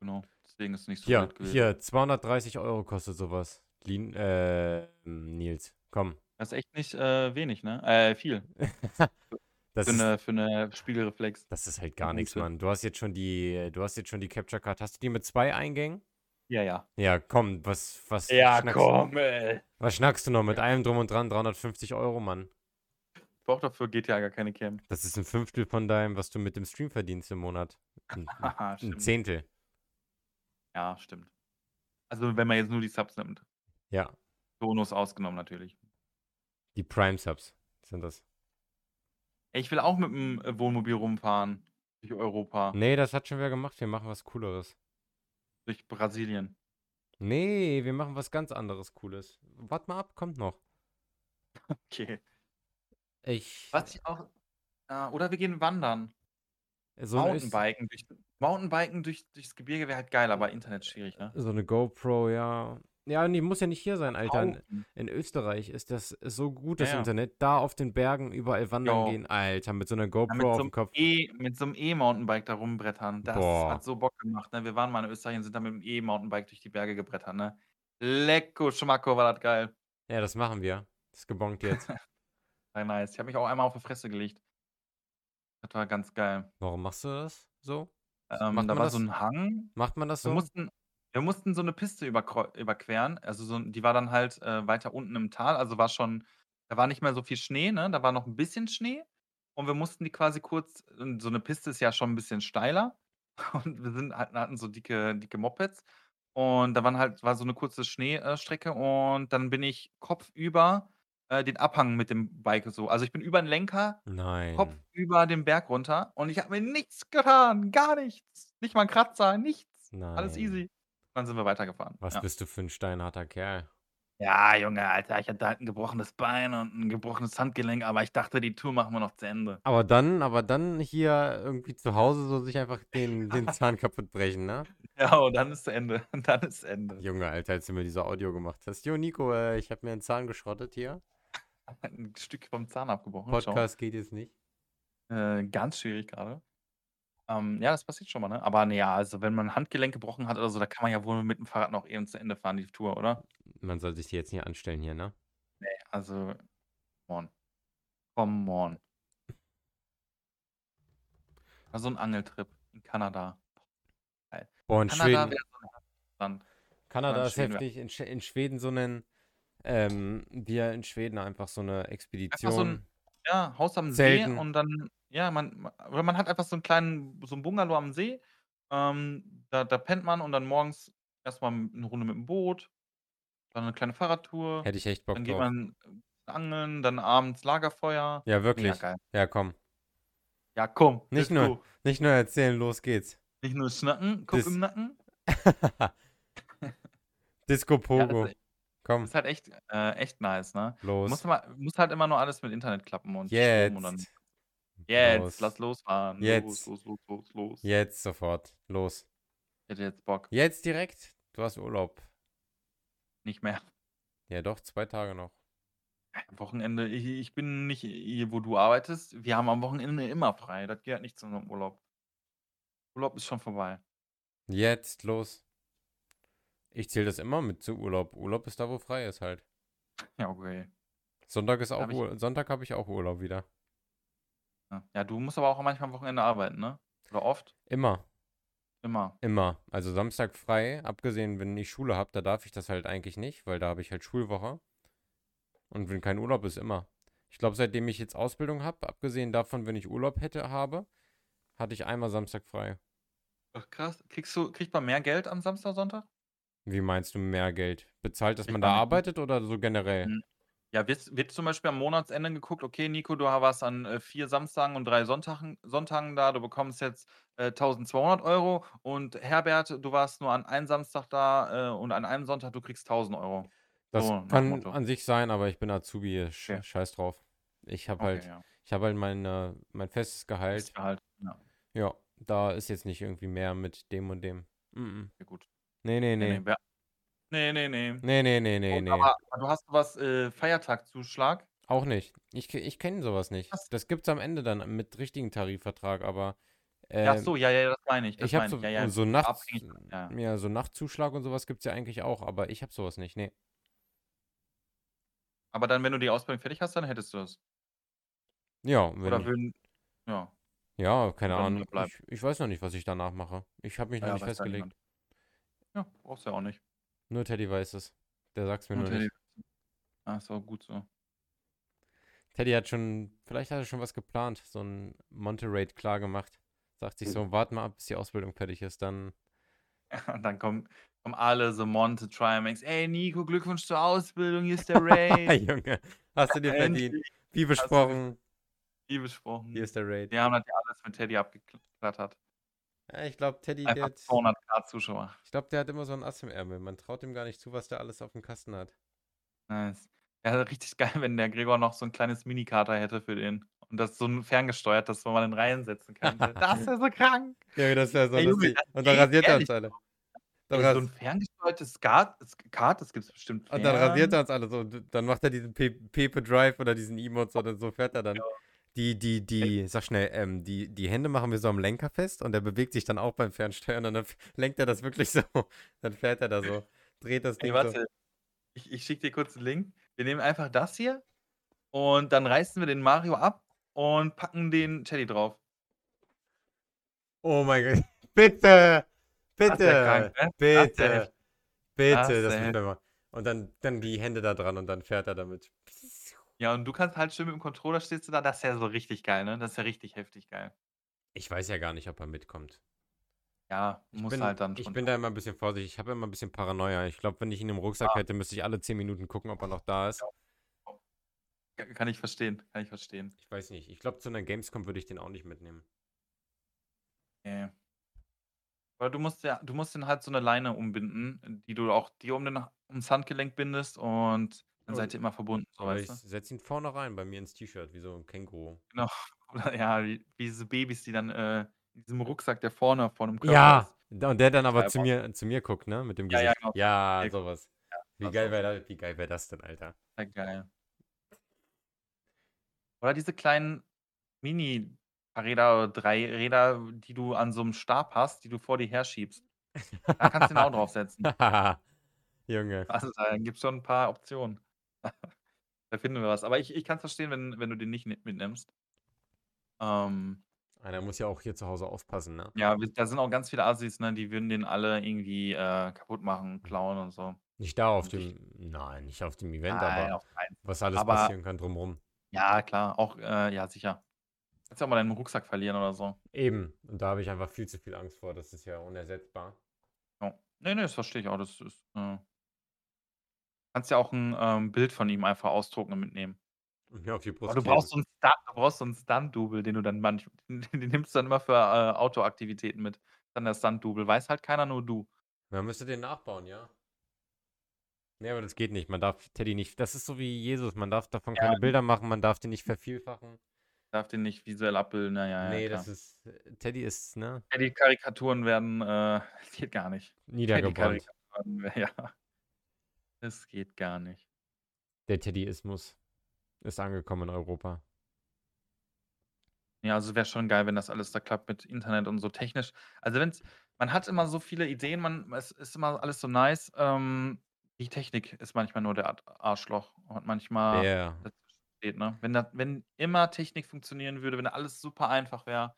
Genau. Deswegen ist es nicht so Hier, wild gewesen. hier, 230 Euro kostet sowas. Lin, äh, Nils, komm. Das ist echt nicht äh, wenig, ne? Äh, viel. Das Für ist, eine, für eine Spiegelreflex. das ist halt gar nichts, gute. Mann. Du hast jetzt schon die, du hast jetzt schon die Capture Card. Hast du die mit zwei Eingängen? Ja, ja. Ja, komm, was, was schnackst, ey. was schnackst du noch mit allem drum und dran? 350 Euro, Mann. Ich brauche dafür GTA gar keine Cam. Das ist ein Fünftel von deinem, was du mit dem Stream verdienst im Monat. Ein, ein. Zehntel. Ja, stimmt. Also, wenn man jetzt nur die Subs nimmt. Ja, Bonus ausgenommen natürlich. die Prime Subs sind das. Ich will auch mit dem äh, Wohnmobil rumfahren. Durch Europa. Nee, das hat schon wer gemacht. Wir machen was Cooleres. Durch Brasilien. Nee, wir machen was ganz anderes Cooles. Wart mal ab, kommt noch. Okay. Ich. Was ich auch. Äh, oder wir gehen wandern. So eine, Öst- Mountainbiken. Durch, Mountainbiken durch, durchs Gebirge wäre halt geil, aber Internet schwierig, ne? so eine GoPro, ja. Ja, nee, muss ja nicht hier sein, Alter. In, Tauchen. in Österreich ist das so gut, das Ja, ja. Internet. Da auf den Bergen überall wandern Jo. gehen, Alter, mit so einer Ja, GoPro mit, auf so dem einem Kopf. e, mit so einem E-Mountainbike da rumbrettern. Das Boah. hat so Bock gemacht, ne? Wir waren mal in Österreich und sind da mit dem E-Mountainbike durch die Berge gebrettert, ne? Lecko, Schmacko, war das geil. Ja, das machen wir. Das ist gebongt jetzt. Sehr nice. Ich habe mich auch einmal auf die Fresse gelegt. Das war ganz geil. Warum machst du das so? Ähm, Macht da war das so ein Hang. Macht man das Wir so? mussten, wir mussten so eine Piste überqueren. Also so, die war dann halt äh, weiter unten im Tal. Also war schon, da war nicht mehr so viel Schnee, ne? Da war noch ein bisschen Schnee. Und wir mussten die quasi kurz, so eine Piste ist ja schon ein bisschen steiler. Und wir sind, hatten, hatten so dicke, dicke Mopeds. Und da waren halt, war so eine kurze Schneestrecke. Und dann bin ich kopfüber äh, den Abhang mit dem Bike so. Also ich bin über den Lenker, Nein. Kopf über den Berg runter. Und ich habe mir nichts getan. Gar nichts. Nicht mal ein Kratzer, nichts. Alles Nein. easy. Dann sind wir weitergefahren. Was ja. bist du für ein steinharter Kerl? ja, Junge, Alter, ich hatte halt ein gebrochenes Bein und ein gebrochenes Handgelenk, aber ich dachte, die Tour machen wir noch zu Ende. Aber dann, aber dann hier irgendwie zu Hause so sich einfach den, den Zahn kaputt brechen, ne? Ja, und dann ist zu Ende. Und dann ist Ende. Junge, Alter, als du mir diese Audio gemacht hast. Jo, Nico, äh, ich habe mir einen Zahn geschrottet hier. Ein Stück vom Zahn abgebrochen. Schau. Podcast geht jetzt nicht. Äh, ganz schwierig gerade. Ähm, ja, das passiert schon mal, ne? Aber naja, also wenn man ein Handgelenk gebrochen hat oder so, da kann man ja wohl mit dem Fahrrad noch eben zu Ende fahren, die Tour, oder? Man soll sich die jetzt nicht anstellen hier, ne? Nee, also, come on. Come on. Also ein Angeltrip in Kanada. Boah, in Kanada Schweden. so. Kanada ist heftig. In, Sch in Schweden so einen, ähm, wir in Schweden einfach so eine Expedition. so ein- Ja, Haus am Zelten. See und dann, ja, man, ma- oder man hat einfach so einen kleinen, so ein Bungalow am See. Ähm, da, da pennt man und dann morgens erstmal eine Runde mit dem Boot, dann eine kleine Fahrradtour, Hätte ich echt Bock dann geht drauf. man äh, angeln, dann abends Lagerfeuer. Ja, wirklich. geil. Ja, komm. Ja, komm, Nicht nur-. Nicht nur erzählen, los geht's. Nicht nur schnacken, Kopf Das- im Nacken. Disco Ja, Pogo. das Komm, ist halt echt, äh, echt nice, ne? los. Muss, mal, muss halt immer nur alles mit Internet klappen und Strom und dann. Jetzt. Jetzt, Los. lass losfahren. Jetzt. Los, los, los, los, los. Jetzt sofort. Los. Ich hätte jetzt Bock. Jetzt direkt. Du hast Urlaub. Nicht mehr. Ja, doch, zwei Tage noch. Am Wochenende, ich, ich bin nicht hier, wo du arbeitest. Wir haben am Wochenende immer frei. Das gehört nicht zu unserem Urlaub. Urlaub ist schon vorbei. Jetzt, los. Ich zähle das immer mit zu Urlaub. Urlaub ist da, wo frei ist halt. Ja, okay. Sonntag ist auch Hab ich- Ur Sonntag habe ich auch Urlaub wieder. Ja. Ja, du musst aber auch manchmal am Wochenende arbeiten, ne? Oder oft? Immer. Immer. Immer. Also Samstag frei, abgesehen, wenn ich Schule habe, da darf ich das halt eigentlich nicht, weil da habe ich halt Schulwoche. Und wenn kein Urlaub ist, immer. Ich glaube, seitdem ich jetzt Ausbildung habe, abgesehen davon, wenn ich Urlaub hätte, habe, hatte ich einmal Samstag frei. Ach, krass. Kriegst du, kriegt man mehr Geld am Samstag, Sonntag? Wie meinst du mehr Geld? Bezahlt, dass man da meine, arbeitet oder so generell? Mhm. Ja, wird, wird zum Beispiel am Monatsende geguckt, okay, Nico, du warst an äh, vier Samstagen und drei Sonntagen, Sonntagen da, du bekommst jetzt äh, 1200 Euro und Herbert, du warst nur an einem Samstag da äh, und an einem Sonntag, du kriegst 1000 Euro. Das So, kann an sich sein, aber ich bin Azubi, sch Okay. scheiß drauf. Ich habe Okay, halt, ja. ich habe halt mein, äh, mein festes Gehalt. Ist Gehalt. Ja, Ja, da ist jetzt nicht irgendwie mehr mit dem und dem. Mhm. okay, gut. Nee, nee, Nee, nee. nee, nee, nee. nee. Nee, nee, nee, nee, aber, aber du hast was, äh, Feiertagzuschlag? Auch nicht. Ich, ich kenne sowas nicht. Was? Das gibt's am Ende dann mit richtigen Tarifvertrag, aber Ja, ach ähm, so, ja, ja, das meine ich. Das ich habe so. Ja, ja. so abhängig. Ja. ja, so Nachtzuschlag und sowas gibt's ja eigentlich auch, aber ich habe sowas nicht. Nee. Aber dann, wenn du die Ausbildung fertig hast, dann hättest du das. Ja, wenn Oder ich, würden. Ja, ja, keine Ahnung. Ich, ich weiß noch nicht, was ich danach mache. Ich habe mich noch Ja, nicht ja festgelegt. Ja, brauchst du ja auch nicht. Nur Teddy weiß es. Der sagt's mir Und nur Teddy. nicht. Ah, ist auch gut so. Teddy hat schon, vielleicht hat er schon was geplant, so ein Monterate klar gemacht. Sagt sich so, warte mal ab, bis die Ausbildung fertig ist, dann. Und dann kommen, kommen alle so Monte Trimax. Ey, Nico, Glückwunsch zur Ausbildung, hier ist der Raid. Junge, hast du dir verdient. Wie besprochen, wie besprochen. hier ist der Raid. Wir haben ja alles mit Teddy abgeklattert. Ja, ich glaube, Teddy, der Einfach hat, 200k Zuschauer. ich glaube, der hat immer so ein Ass im Ärmel. Man traut ihm gar nicht zu, was der alles auf dem Kasten hat. Nice. Ja, richtig geil, wenn der Gregor noch so ein kleines Minikater hätte für den. Und das so ein ferngesteuert, dass man in Reihen setzen könnte. Das wäre so krank. Ja, das wäre so Ey, Junge, das Und dann rasiert er uns alle. Dann, so ein ferngesteuertes Skat, das gibt es bestimmt. und dann rasiert er uns alle so. Und Dann macht er diesen Pe Pepe Drive oder diesen Emotes oder so fährt er dann. Die, die, die, sag schnell, ähm, die, die Hände machen wir so am Lenker fest und er bewegt sich dann auch beim Fernsteuern und dann lenkt er das wirklich so. Dann fährt er da so, dreht das Ding so. warte. Ich, ich schicke dir kurz einen Link. Wir nehmen einfach das hier und dann reißen wir den Mario ab und packen den Teddy drauf. Oh mein Gott. Bitte! Wär krank, Bitte! ne? Bitte! Bitte! Das Das wir mal. Und dann, dann die Hände da dran und dann fährt er damit. Ja, und du kannst halt schön mit dem Controller stehst du da. Das ist ja so richtig geil, ne? Das ist ja richtig heftig geil. Ich weiß ja gar nicht, ob er mitkommt. Ja, Ich muss bin, halt dann ich bin da immer ein bisschen vorsichtig. Ich habe immer ein bisschen Paranoia. Ich glaube, wenn ich ihn im Rucksack Ja. hätte, müsste ich alle 10 Minuten gucken, ob er noch da ist. Ka- Kann ich verstehen. Kann ich verstehen. Ich weiß nicht. Ich glaube, zu einer Gamescom würde ich den auch nicht mitnehmen. Nee. Aber du musst ja, du musst den halt so eine Leine umbinden, die du auch dir um den, ums Handgelenk bindest und dann seid ihr immer verbunden, so Aber ich setze ihn vorne rein bei mir ins T-Shirt, wie so ein Känguru. Genau. Oder ja, wie, wie diese Babys, die dann äh, in diesem Rucksack, der vorne vor dem Körper Ja! ist. Und der dann aber Ja, zu mir, zu mir guckt, ne? Mit dem Ja, ja, Gesicht. genau. Ja, Ja, sowas. Wie das geil wäre das, wie geil wär das denn, Alter? Ja, geil. Oder diese kleinen Mini-Räder oder drei Räder, die du an so einem Stab hast, die du vor dir herschiebst. Da kannst du den auch draufsetzen. Junge. Also da gibt es schon ein paar Optionen. da finden wir was. Aber ich, ich kann es verstehen, wenn, wenn du den nicht mit- mitnimmst. Ähm, Einer muss ja auch hier zu Hause aufpassen, ne? ja, da sind auch ganz viele Assis, ne? Die würden den alle irgendwie äh, kaputt machen, klauen und so. Nicht da auf Und ich- dem, nein, nicht auf dem Event, Nein, aber was alles aber- passieren kann drumherum. Ja, klar, auch, äh, ja, sicher. Kannst ja auch mal deinen Rucksack verlieren oder so. Eben. Und da habe ich einfach viel zu viel Angst vor. Das ist ja unersetzbar. Ja. Nee, nee, das verstehe ich auch. Das ist, äh, kannst ja auch ein ähm, Bild von ihm einfach ausdrucken und mitnehmen. Und mir auf die Brust Aber du kleben. brauchst so einen Stunt, du brauchst so einen Stunt-Double, den du dann manchmal, den, den nimmst du dann immer für äh, Autoaktivitäten mit. Dann der Stunt-Double. Weiß halt keiner, nur du. Man müsste den nachbauen, ja. Nee, aber das geht nicht. Man darf Teddy nicht. Das ist so wie Jesus. Man darf davon Ja. keine Bilder machen, man darf den nicht vervielfachen. Darf den nicht visuell abbilden. Naja, nee, ja, klar. das ist. Teddy ist, ne? Ja, die Karikaturen werden, äh, geht gar nicht. Ja, Niedergebrannt. Karikaturen, ja. Das geht gar nicht. Der Teddyismus ist angekommen in Europa. Ja, also wäre schon geil, wenn das alles da klappt mit Internet und so technisch. Also wenn's, man hat immer so viele Ideen, man, es ist immer alles so nice. Ähm, die Technik ist manchmal nur der Ar- Arschloch und manchmal dazwischen steht, ne? Wenn, da, wenn immer Technik funktionieren würde, wenn alles super einfach wäre,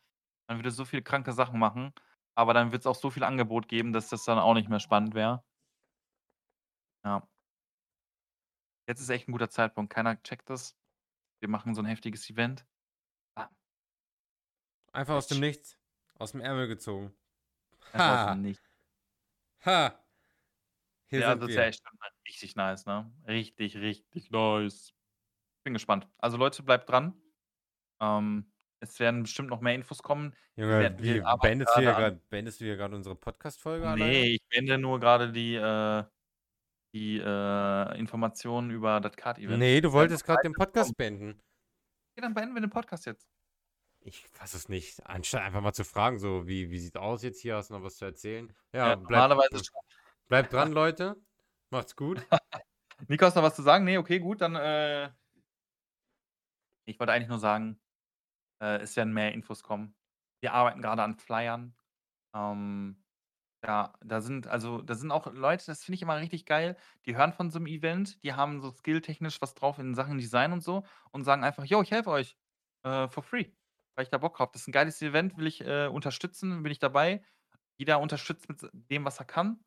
Man würde so viele kranke Sachen machen, aber dann wird's auch so viel Angebot geben, dass das dann auch nicht mehr spannend wäre. Ja. Jetzt ist echt 'n guter Zeitpunkt. Keiner checkt das. Wir machen so 'n heftiges Event. Bam. Einfach aus dem. Nichts. Aus'm Ärmel gezogen. Einfach aus Ha! dem Nichts. Ha! Hier Ja, sind das wäre wir. echt schon mal richtig nice, ne? Richtig, richtig nice. Bin gespannt. Also, Leute, bleibt dran. Ähm, es werden bestimmt noch mehr Infos kommen. Wir Junge, werden wir wie arbeiten beendest du hier grade an grad beendest du hier grad unsere Podcast-Folge alleine? Ne, ich beende nur grade die, äh die, äh, Informationen über das Kart-Event. Ne, du wolltest grad den Podcast beenden. Ja, dann beenden wir den Podcast jetzt. Ich fasse es nicht. Anstatt einfach mal zu fragen, so: „Wie wie sieht's aus jetzt hier? Hast du noch was zu erzählen?“ Ja, Ja, bleibt normalerweise schon. bleibt dran, Leute. Macht's gut. Nico, hast du noch was zu sagen? Ne, okay, gut, dann, äh ich wollte eigentlich nur sagen, äh, es werden mehr Infos kommen. Wir arbeiten grade an Flyern. Ähm, ja, da sind also, da sind auch Leute, das finde ich immer richtig geil, die hören von so 'nem Event, die haben so skilltechnisch was drauf in Sachen Design und so und sagen einfach: „Jo, ich helfe euch, äh, for free, weil ich da Bock habe. Das ist 'n geiles Event, will ich, äh, unterstützen, bin ich dabei.“ Jeder unterstützt mit s dem, was er kann,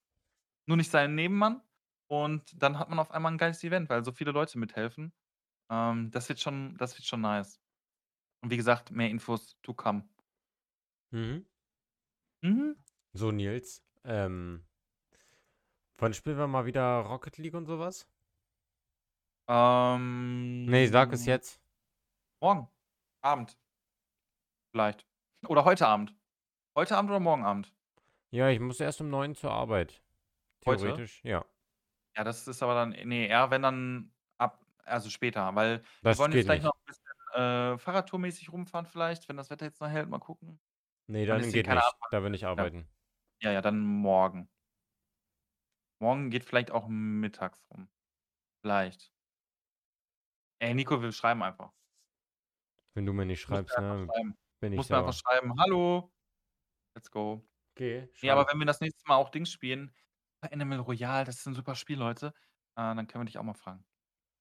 nur nicht seinen Nebenmann. Und dann hat man auf einmal 'n geiles Event, weil so viele Leute mithelfen. Ähm, das wird schon das wird schon nice. Und wie gesagt, mehr Infos to come. Mhm. Mhm. So, Nils, ähm wann spielen wir mal wieder Rocket League und so was? Ne, sag es Ähm jetzt. morgen Abend. Vielleicht. Oder heute Abend. Heute Abend oder morgen Abend? Ja, ich muss erst um 9 zur Arbeit. Heute? Theoretisch, ja. Ja, das ist aber dann ne, eher wenn dann ab also, später, weil wir Das wollen jetzt gleich nicht. noch 'n bisschen, äh, Fahrradtourmäßig rumfahren vielleicht, wenn das Wetter jetzt noch hält, mal gucken. Ne, Und dann deswegen geht nicht. Wann Da bin ich arbeiten. Ja, ja, dann morgen. Morgen geht vielleicht auch mittags rum. Vielleicht. Ey, Nico, wir schreiben einfach. Wenn du mir nicht Du musst schreibst, einfach ne, schreiben. bin Du ich musst mir einfach sauer. schreiben: „Hallo, let's go.“ Okay, Ne, aber schreibe wenn wir das nächste Mal auch Dings spielen, Animal Royale, das ist 'n super Spiel, Leute, äh, dann können wir dich auch mal fragen.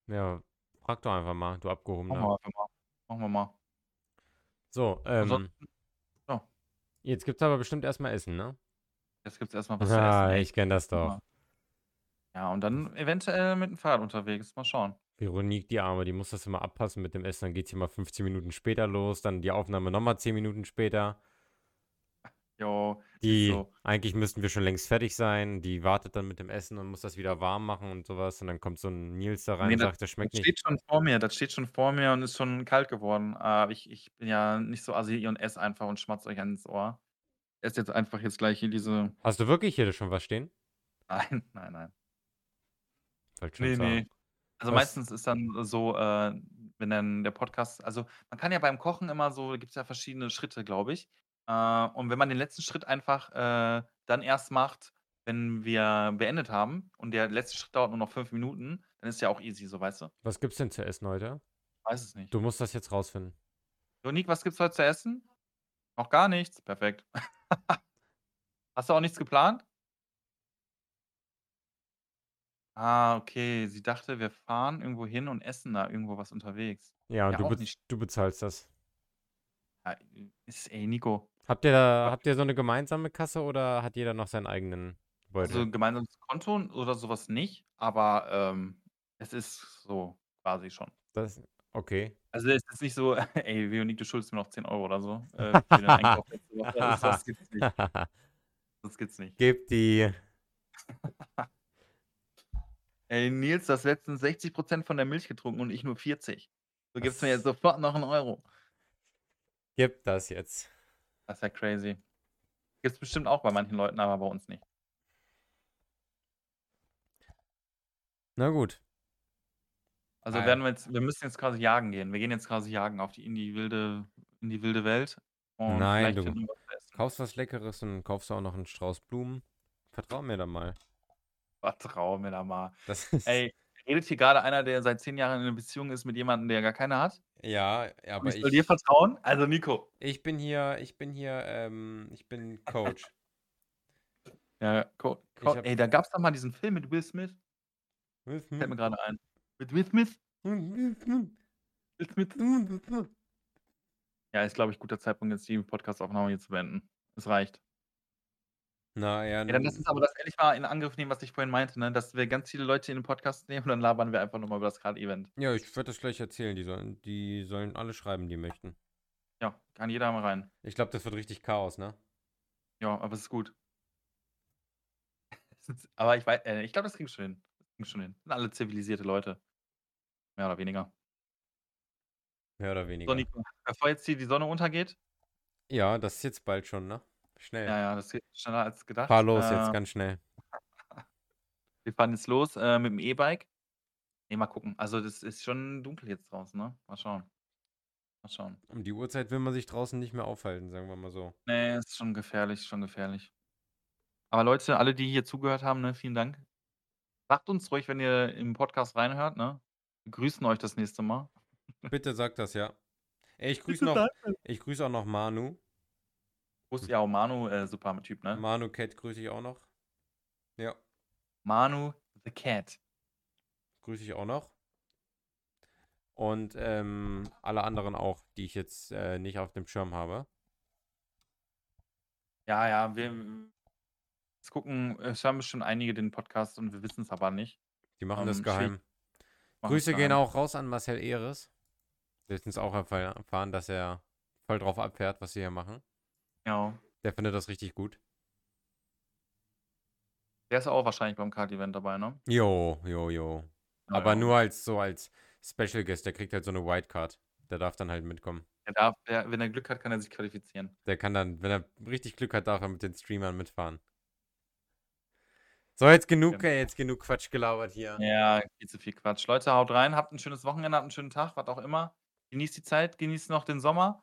Ja, frag doch einfach mal, du Machen Abgehobener. wir einfach mal. Machen wir mal. So, ähm Ansonsten ja. jetzt gibt's aber bestimmt erst mal Essen, ne? Jetzt gibt's erst mal was zu essen, Ah, ich kenne das doch. Ja. Ja, und dann eventuell mit dem Fahrrad unterwegs. Mal schauen. Veronique, die Arme, die muss das immer abpassen mit dem Essen. Dann geht's hier mal 15 Minuten später los, dann die Aufnahme noch mal 10 Minuten später. Jo, Die so. eigentlich müssten wir schon längst fertig sein. Die wartet dann mit dem Essen und muss das wieder warm machen und so was. Und dann kommt so 'n Nils da rein Ne, und das sagt, das das schmeckt nicht. steht schon vor mir. Das steht schon vor mir und ist schon kalt geworden. Aber ich ich bin ja nicht so assi und esse einfach und schmatze euch ans Ohr. Esse jetzt einfach jetzt gleich hier diese Hast du wirklich hier schon was stehen? Nein, nein, nein. Wollte schon Ne, sagen. ne. Also, Was meistens ist dann so, äh, wenn dann der Podcast also, man kann ja beim Kochen immer so da gibt's ja verschiedene Schritte, glaube ich. Äh, und wenn man den letzten Schritt einfach, äh, dann erst macht, wenn wir beendet haben und der letzte Schritt dauert nur noch 5 Minuten, dann ist ja auch easy so, weißt du? Was gibt's denn zu essen heute? Weiß es nicht. Du musst das jetzt rausfinden. Veronique, was gibt's heute zu essen? Noch gar nichts? Perfekt. Hast du auch nichts geplant? Ah, okay. Sie dachte, wir fahren irgendwo hin und essen da irgendwo was unterwegs. Ja, Ja, du bez nicht du bezahlst das. Ja, ist ey, Nico. Habt ihr da habt ihr so 'ne gemeinsame Kasse oder hat jeder noch seinen eigenen Also, Beutel? gemeinsames Konto oder so was nicht, aber, ähm, es ist so quasi schon. Das okay. Also, es ist nicht so: „Ey, Veronique, du schuldest mir noch 10 € oder so, äh, für den Einkauf letzte Woche.“ Das das gibt's nicht. Das gibt's nicht. Gib die. Ey, Nils, du hast letztens 60 % von der Milch getrunken und ich nur 40. Du gibst mir jetzt sofort noch 'n Euro. Gib das jetzt. Das ist ja crazy. Gibt's bestimmt auch bei manchen Leuten, aber bei uns nicht. Na gut. Also, Ah, werden ja. wir jetzt wir müssen jetzt quasi jagen gehen. Wir gehen jetzt quasi jagen auf die in die wilde in die wilde Welt und Nein, vielleicht du wir was zu essen. kaufst was Leckeres und kaufst auch noch 'n Strauß Blumen. Vertrau mir da mal. Vertrau mir da mal. Das ist Ey, redet hier grade einer, der seit 10 Jahren in 'ner Beziehung ist mit jemandem, der gar keine hat? Ja, Und aber ich soll dir ich vertrauen? Also, Nico. ich bin hier ich bin hier, ähm ich bin Coach. Ja, Co Ich Co habe ey, da gab's doch mal diesen Film mit Will Smith. Will Fällt Smith. mir grade ein. Mit Will Smith? Will Smith? Ja, ist, glaube ich, guter Zeitpunkt, jetzt die Podcastaufnahme hier zu beenden. Es reicht. Na ja, Ja, dann lass uns aber das endlich mal in Angriff nehmen, was ich vorhin meinte, ne, dass wir ganz viele Leute in den Podcast nehmen und dann labern wir einfach nur mal über das Kart-Event. Ja, ich werde das gleich erzählen. Die sollen die sollen alle schreiben, die möchten. Ja, kann jeder mal rein. Ich glaube, das wird richtig Chaos, ne? Ja, aber es ist gut. Aber ich wei äh, ich glaube, das kriegen wir schon hin. Das kriegen wir schon hin. Sind alle zivilisierte Leute. Mehr oder weniger. Mehr oder So, weniger. Nico, bevor jetzt hier die Sonne untergeht Ja, das ist jetzt bald schon, ne? Schnell. Ja, ja, das geht schneller als gedacht. Fahr los jetzt, Äh ganz schnell. Wir fahren jetzt los, äh, mit dem E-Bike. Ne, mal gucken. Also, das ist schon dunkel jetzt draußen, ne? Mal schauen. Mal schauen. Um die Uhrzeit will man sich draußen nicht mehr aufhalten, sagen wir mal so. Ne, ist schon gefährlich, schon gefährlich. Aber Leute, alle, die hier zugehört haben, ne, vielen Dank. Sagt uns ruhig, wenn ihr im Podcast reinhört, ne? Grüßen euch das nächste Mal. Bitte sagt das, ja. Ey, ich grüße noch ich grüße auch noch Manu. Gruß ja, auch Manu, äh, super Typ, ne? Manu Cat grüße ich auch noch. Ja, Manu the Cat. grüße ich auch noch. Und, ähm, alle anderen auch, die ich jetzt, äh, nicht auf dem Schirm habe. Ja, ja, wir jetzt gucken es hören bestimmt einige den Podcast und wir wissen's aber nicht. Die machen Ähm, das schwierig. geheim. Grüße gehen auch raus an Marcel Ehres. Letztens auch erfa erfahren, dass er voll drauf abfährt, was wir hier machen. Ja. Der findet das richtig gut. Der ist auch wahrscheinlich beim Kart-Event dabei, ne? Jo, jo, jo. Ja, Aber ja. nur als so als Special Guest, der kriegt halt so 'ne Wildcard. Der darf dann halt mitkommen. Er darf der wenn er Glück hat, kann er sich qualifizieren. Der kann dann, wenn er richtig Glück hat, darf er mit den Streamern mitfahren. So, jetzt genug, ey, jetzt genug Quatsch gelabert hier. Ja, viel zu viel Quatsch. Leute, haut rein, habt 'n schönes Wochenende, habt 'n schönen Tag, was auch immer. Genießt die Zeit, genießt noch den Sommer,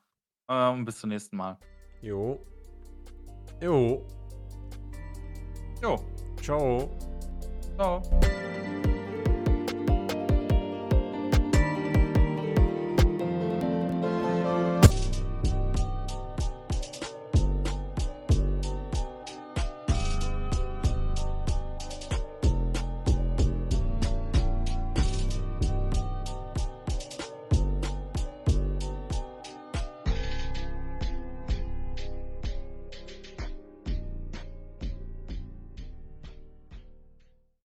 ähm, bis zum nächsten Mal. Jo. Jo. Jo. Tschau. Tschau.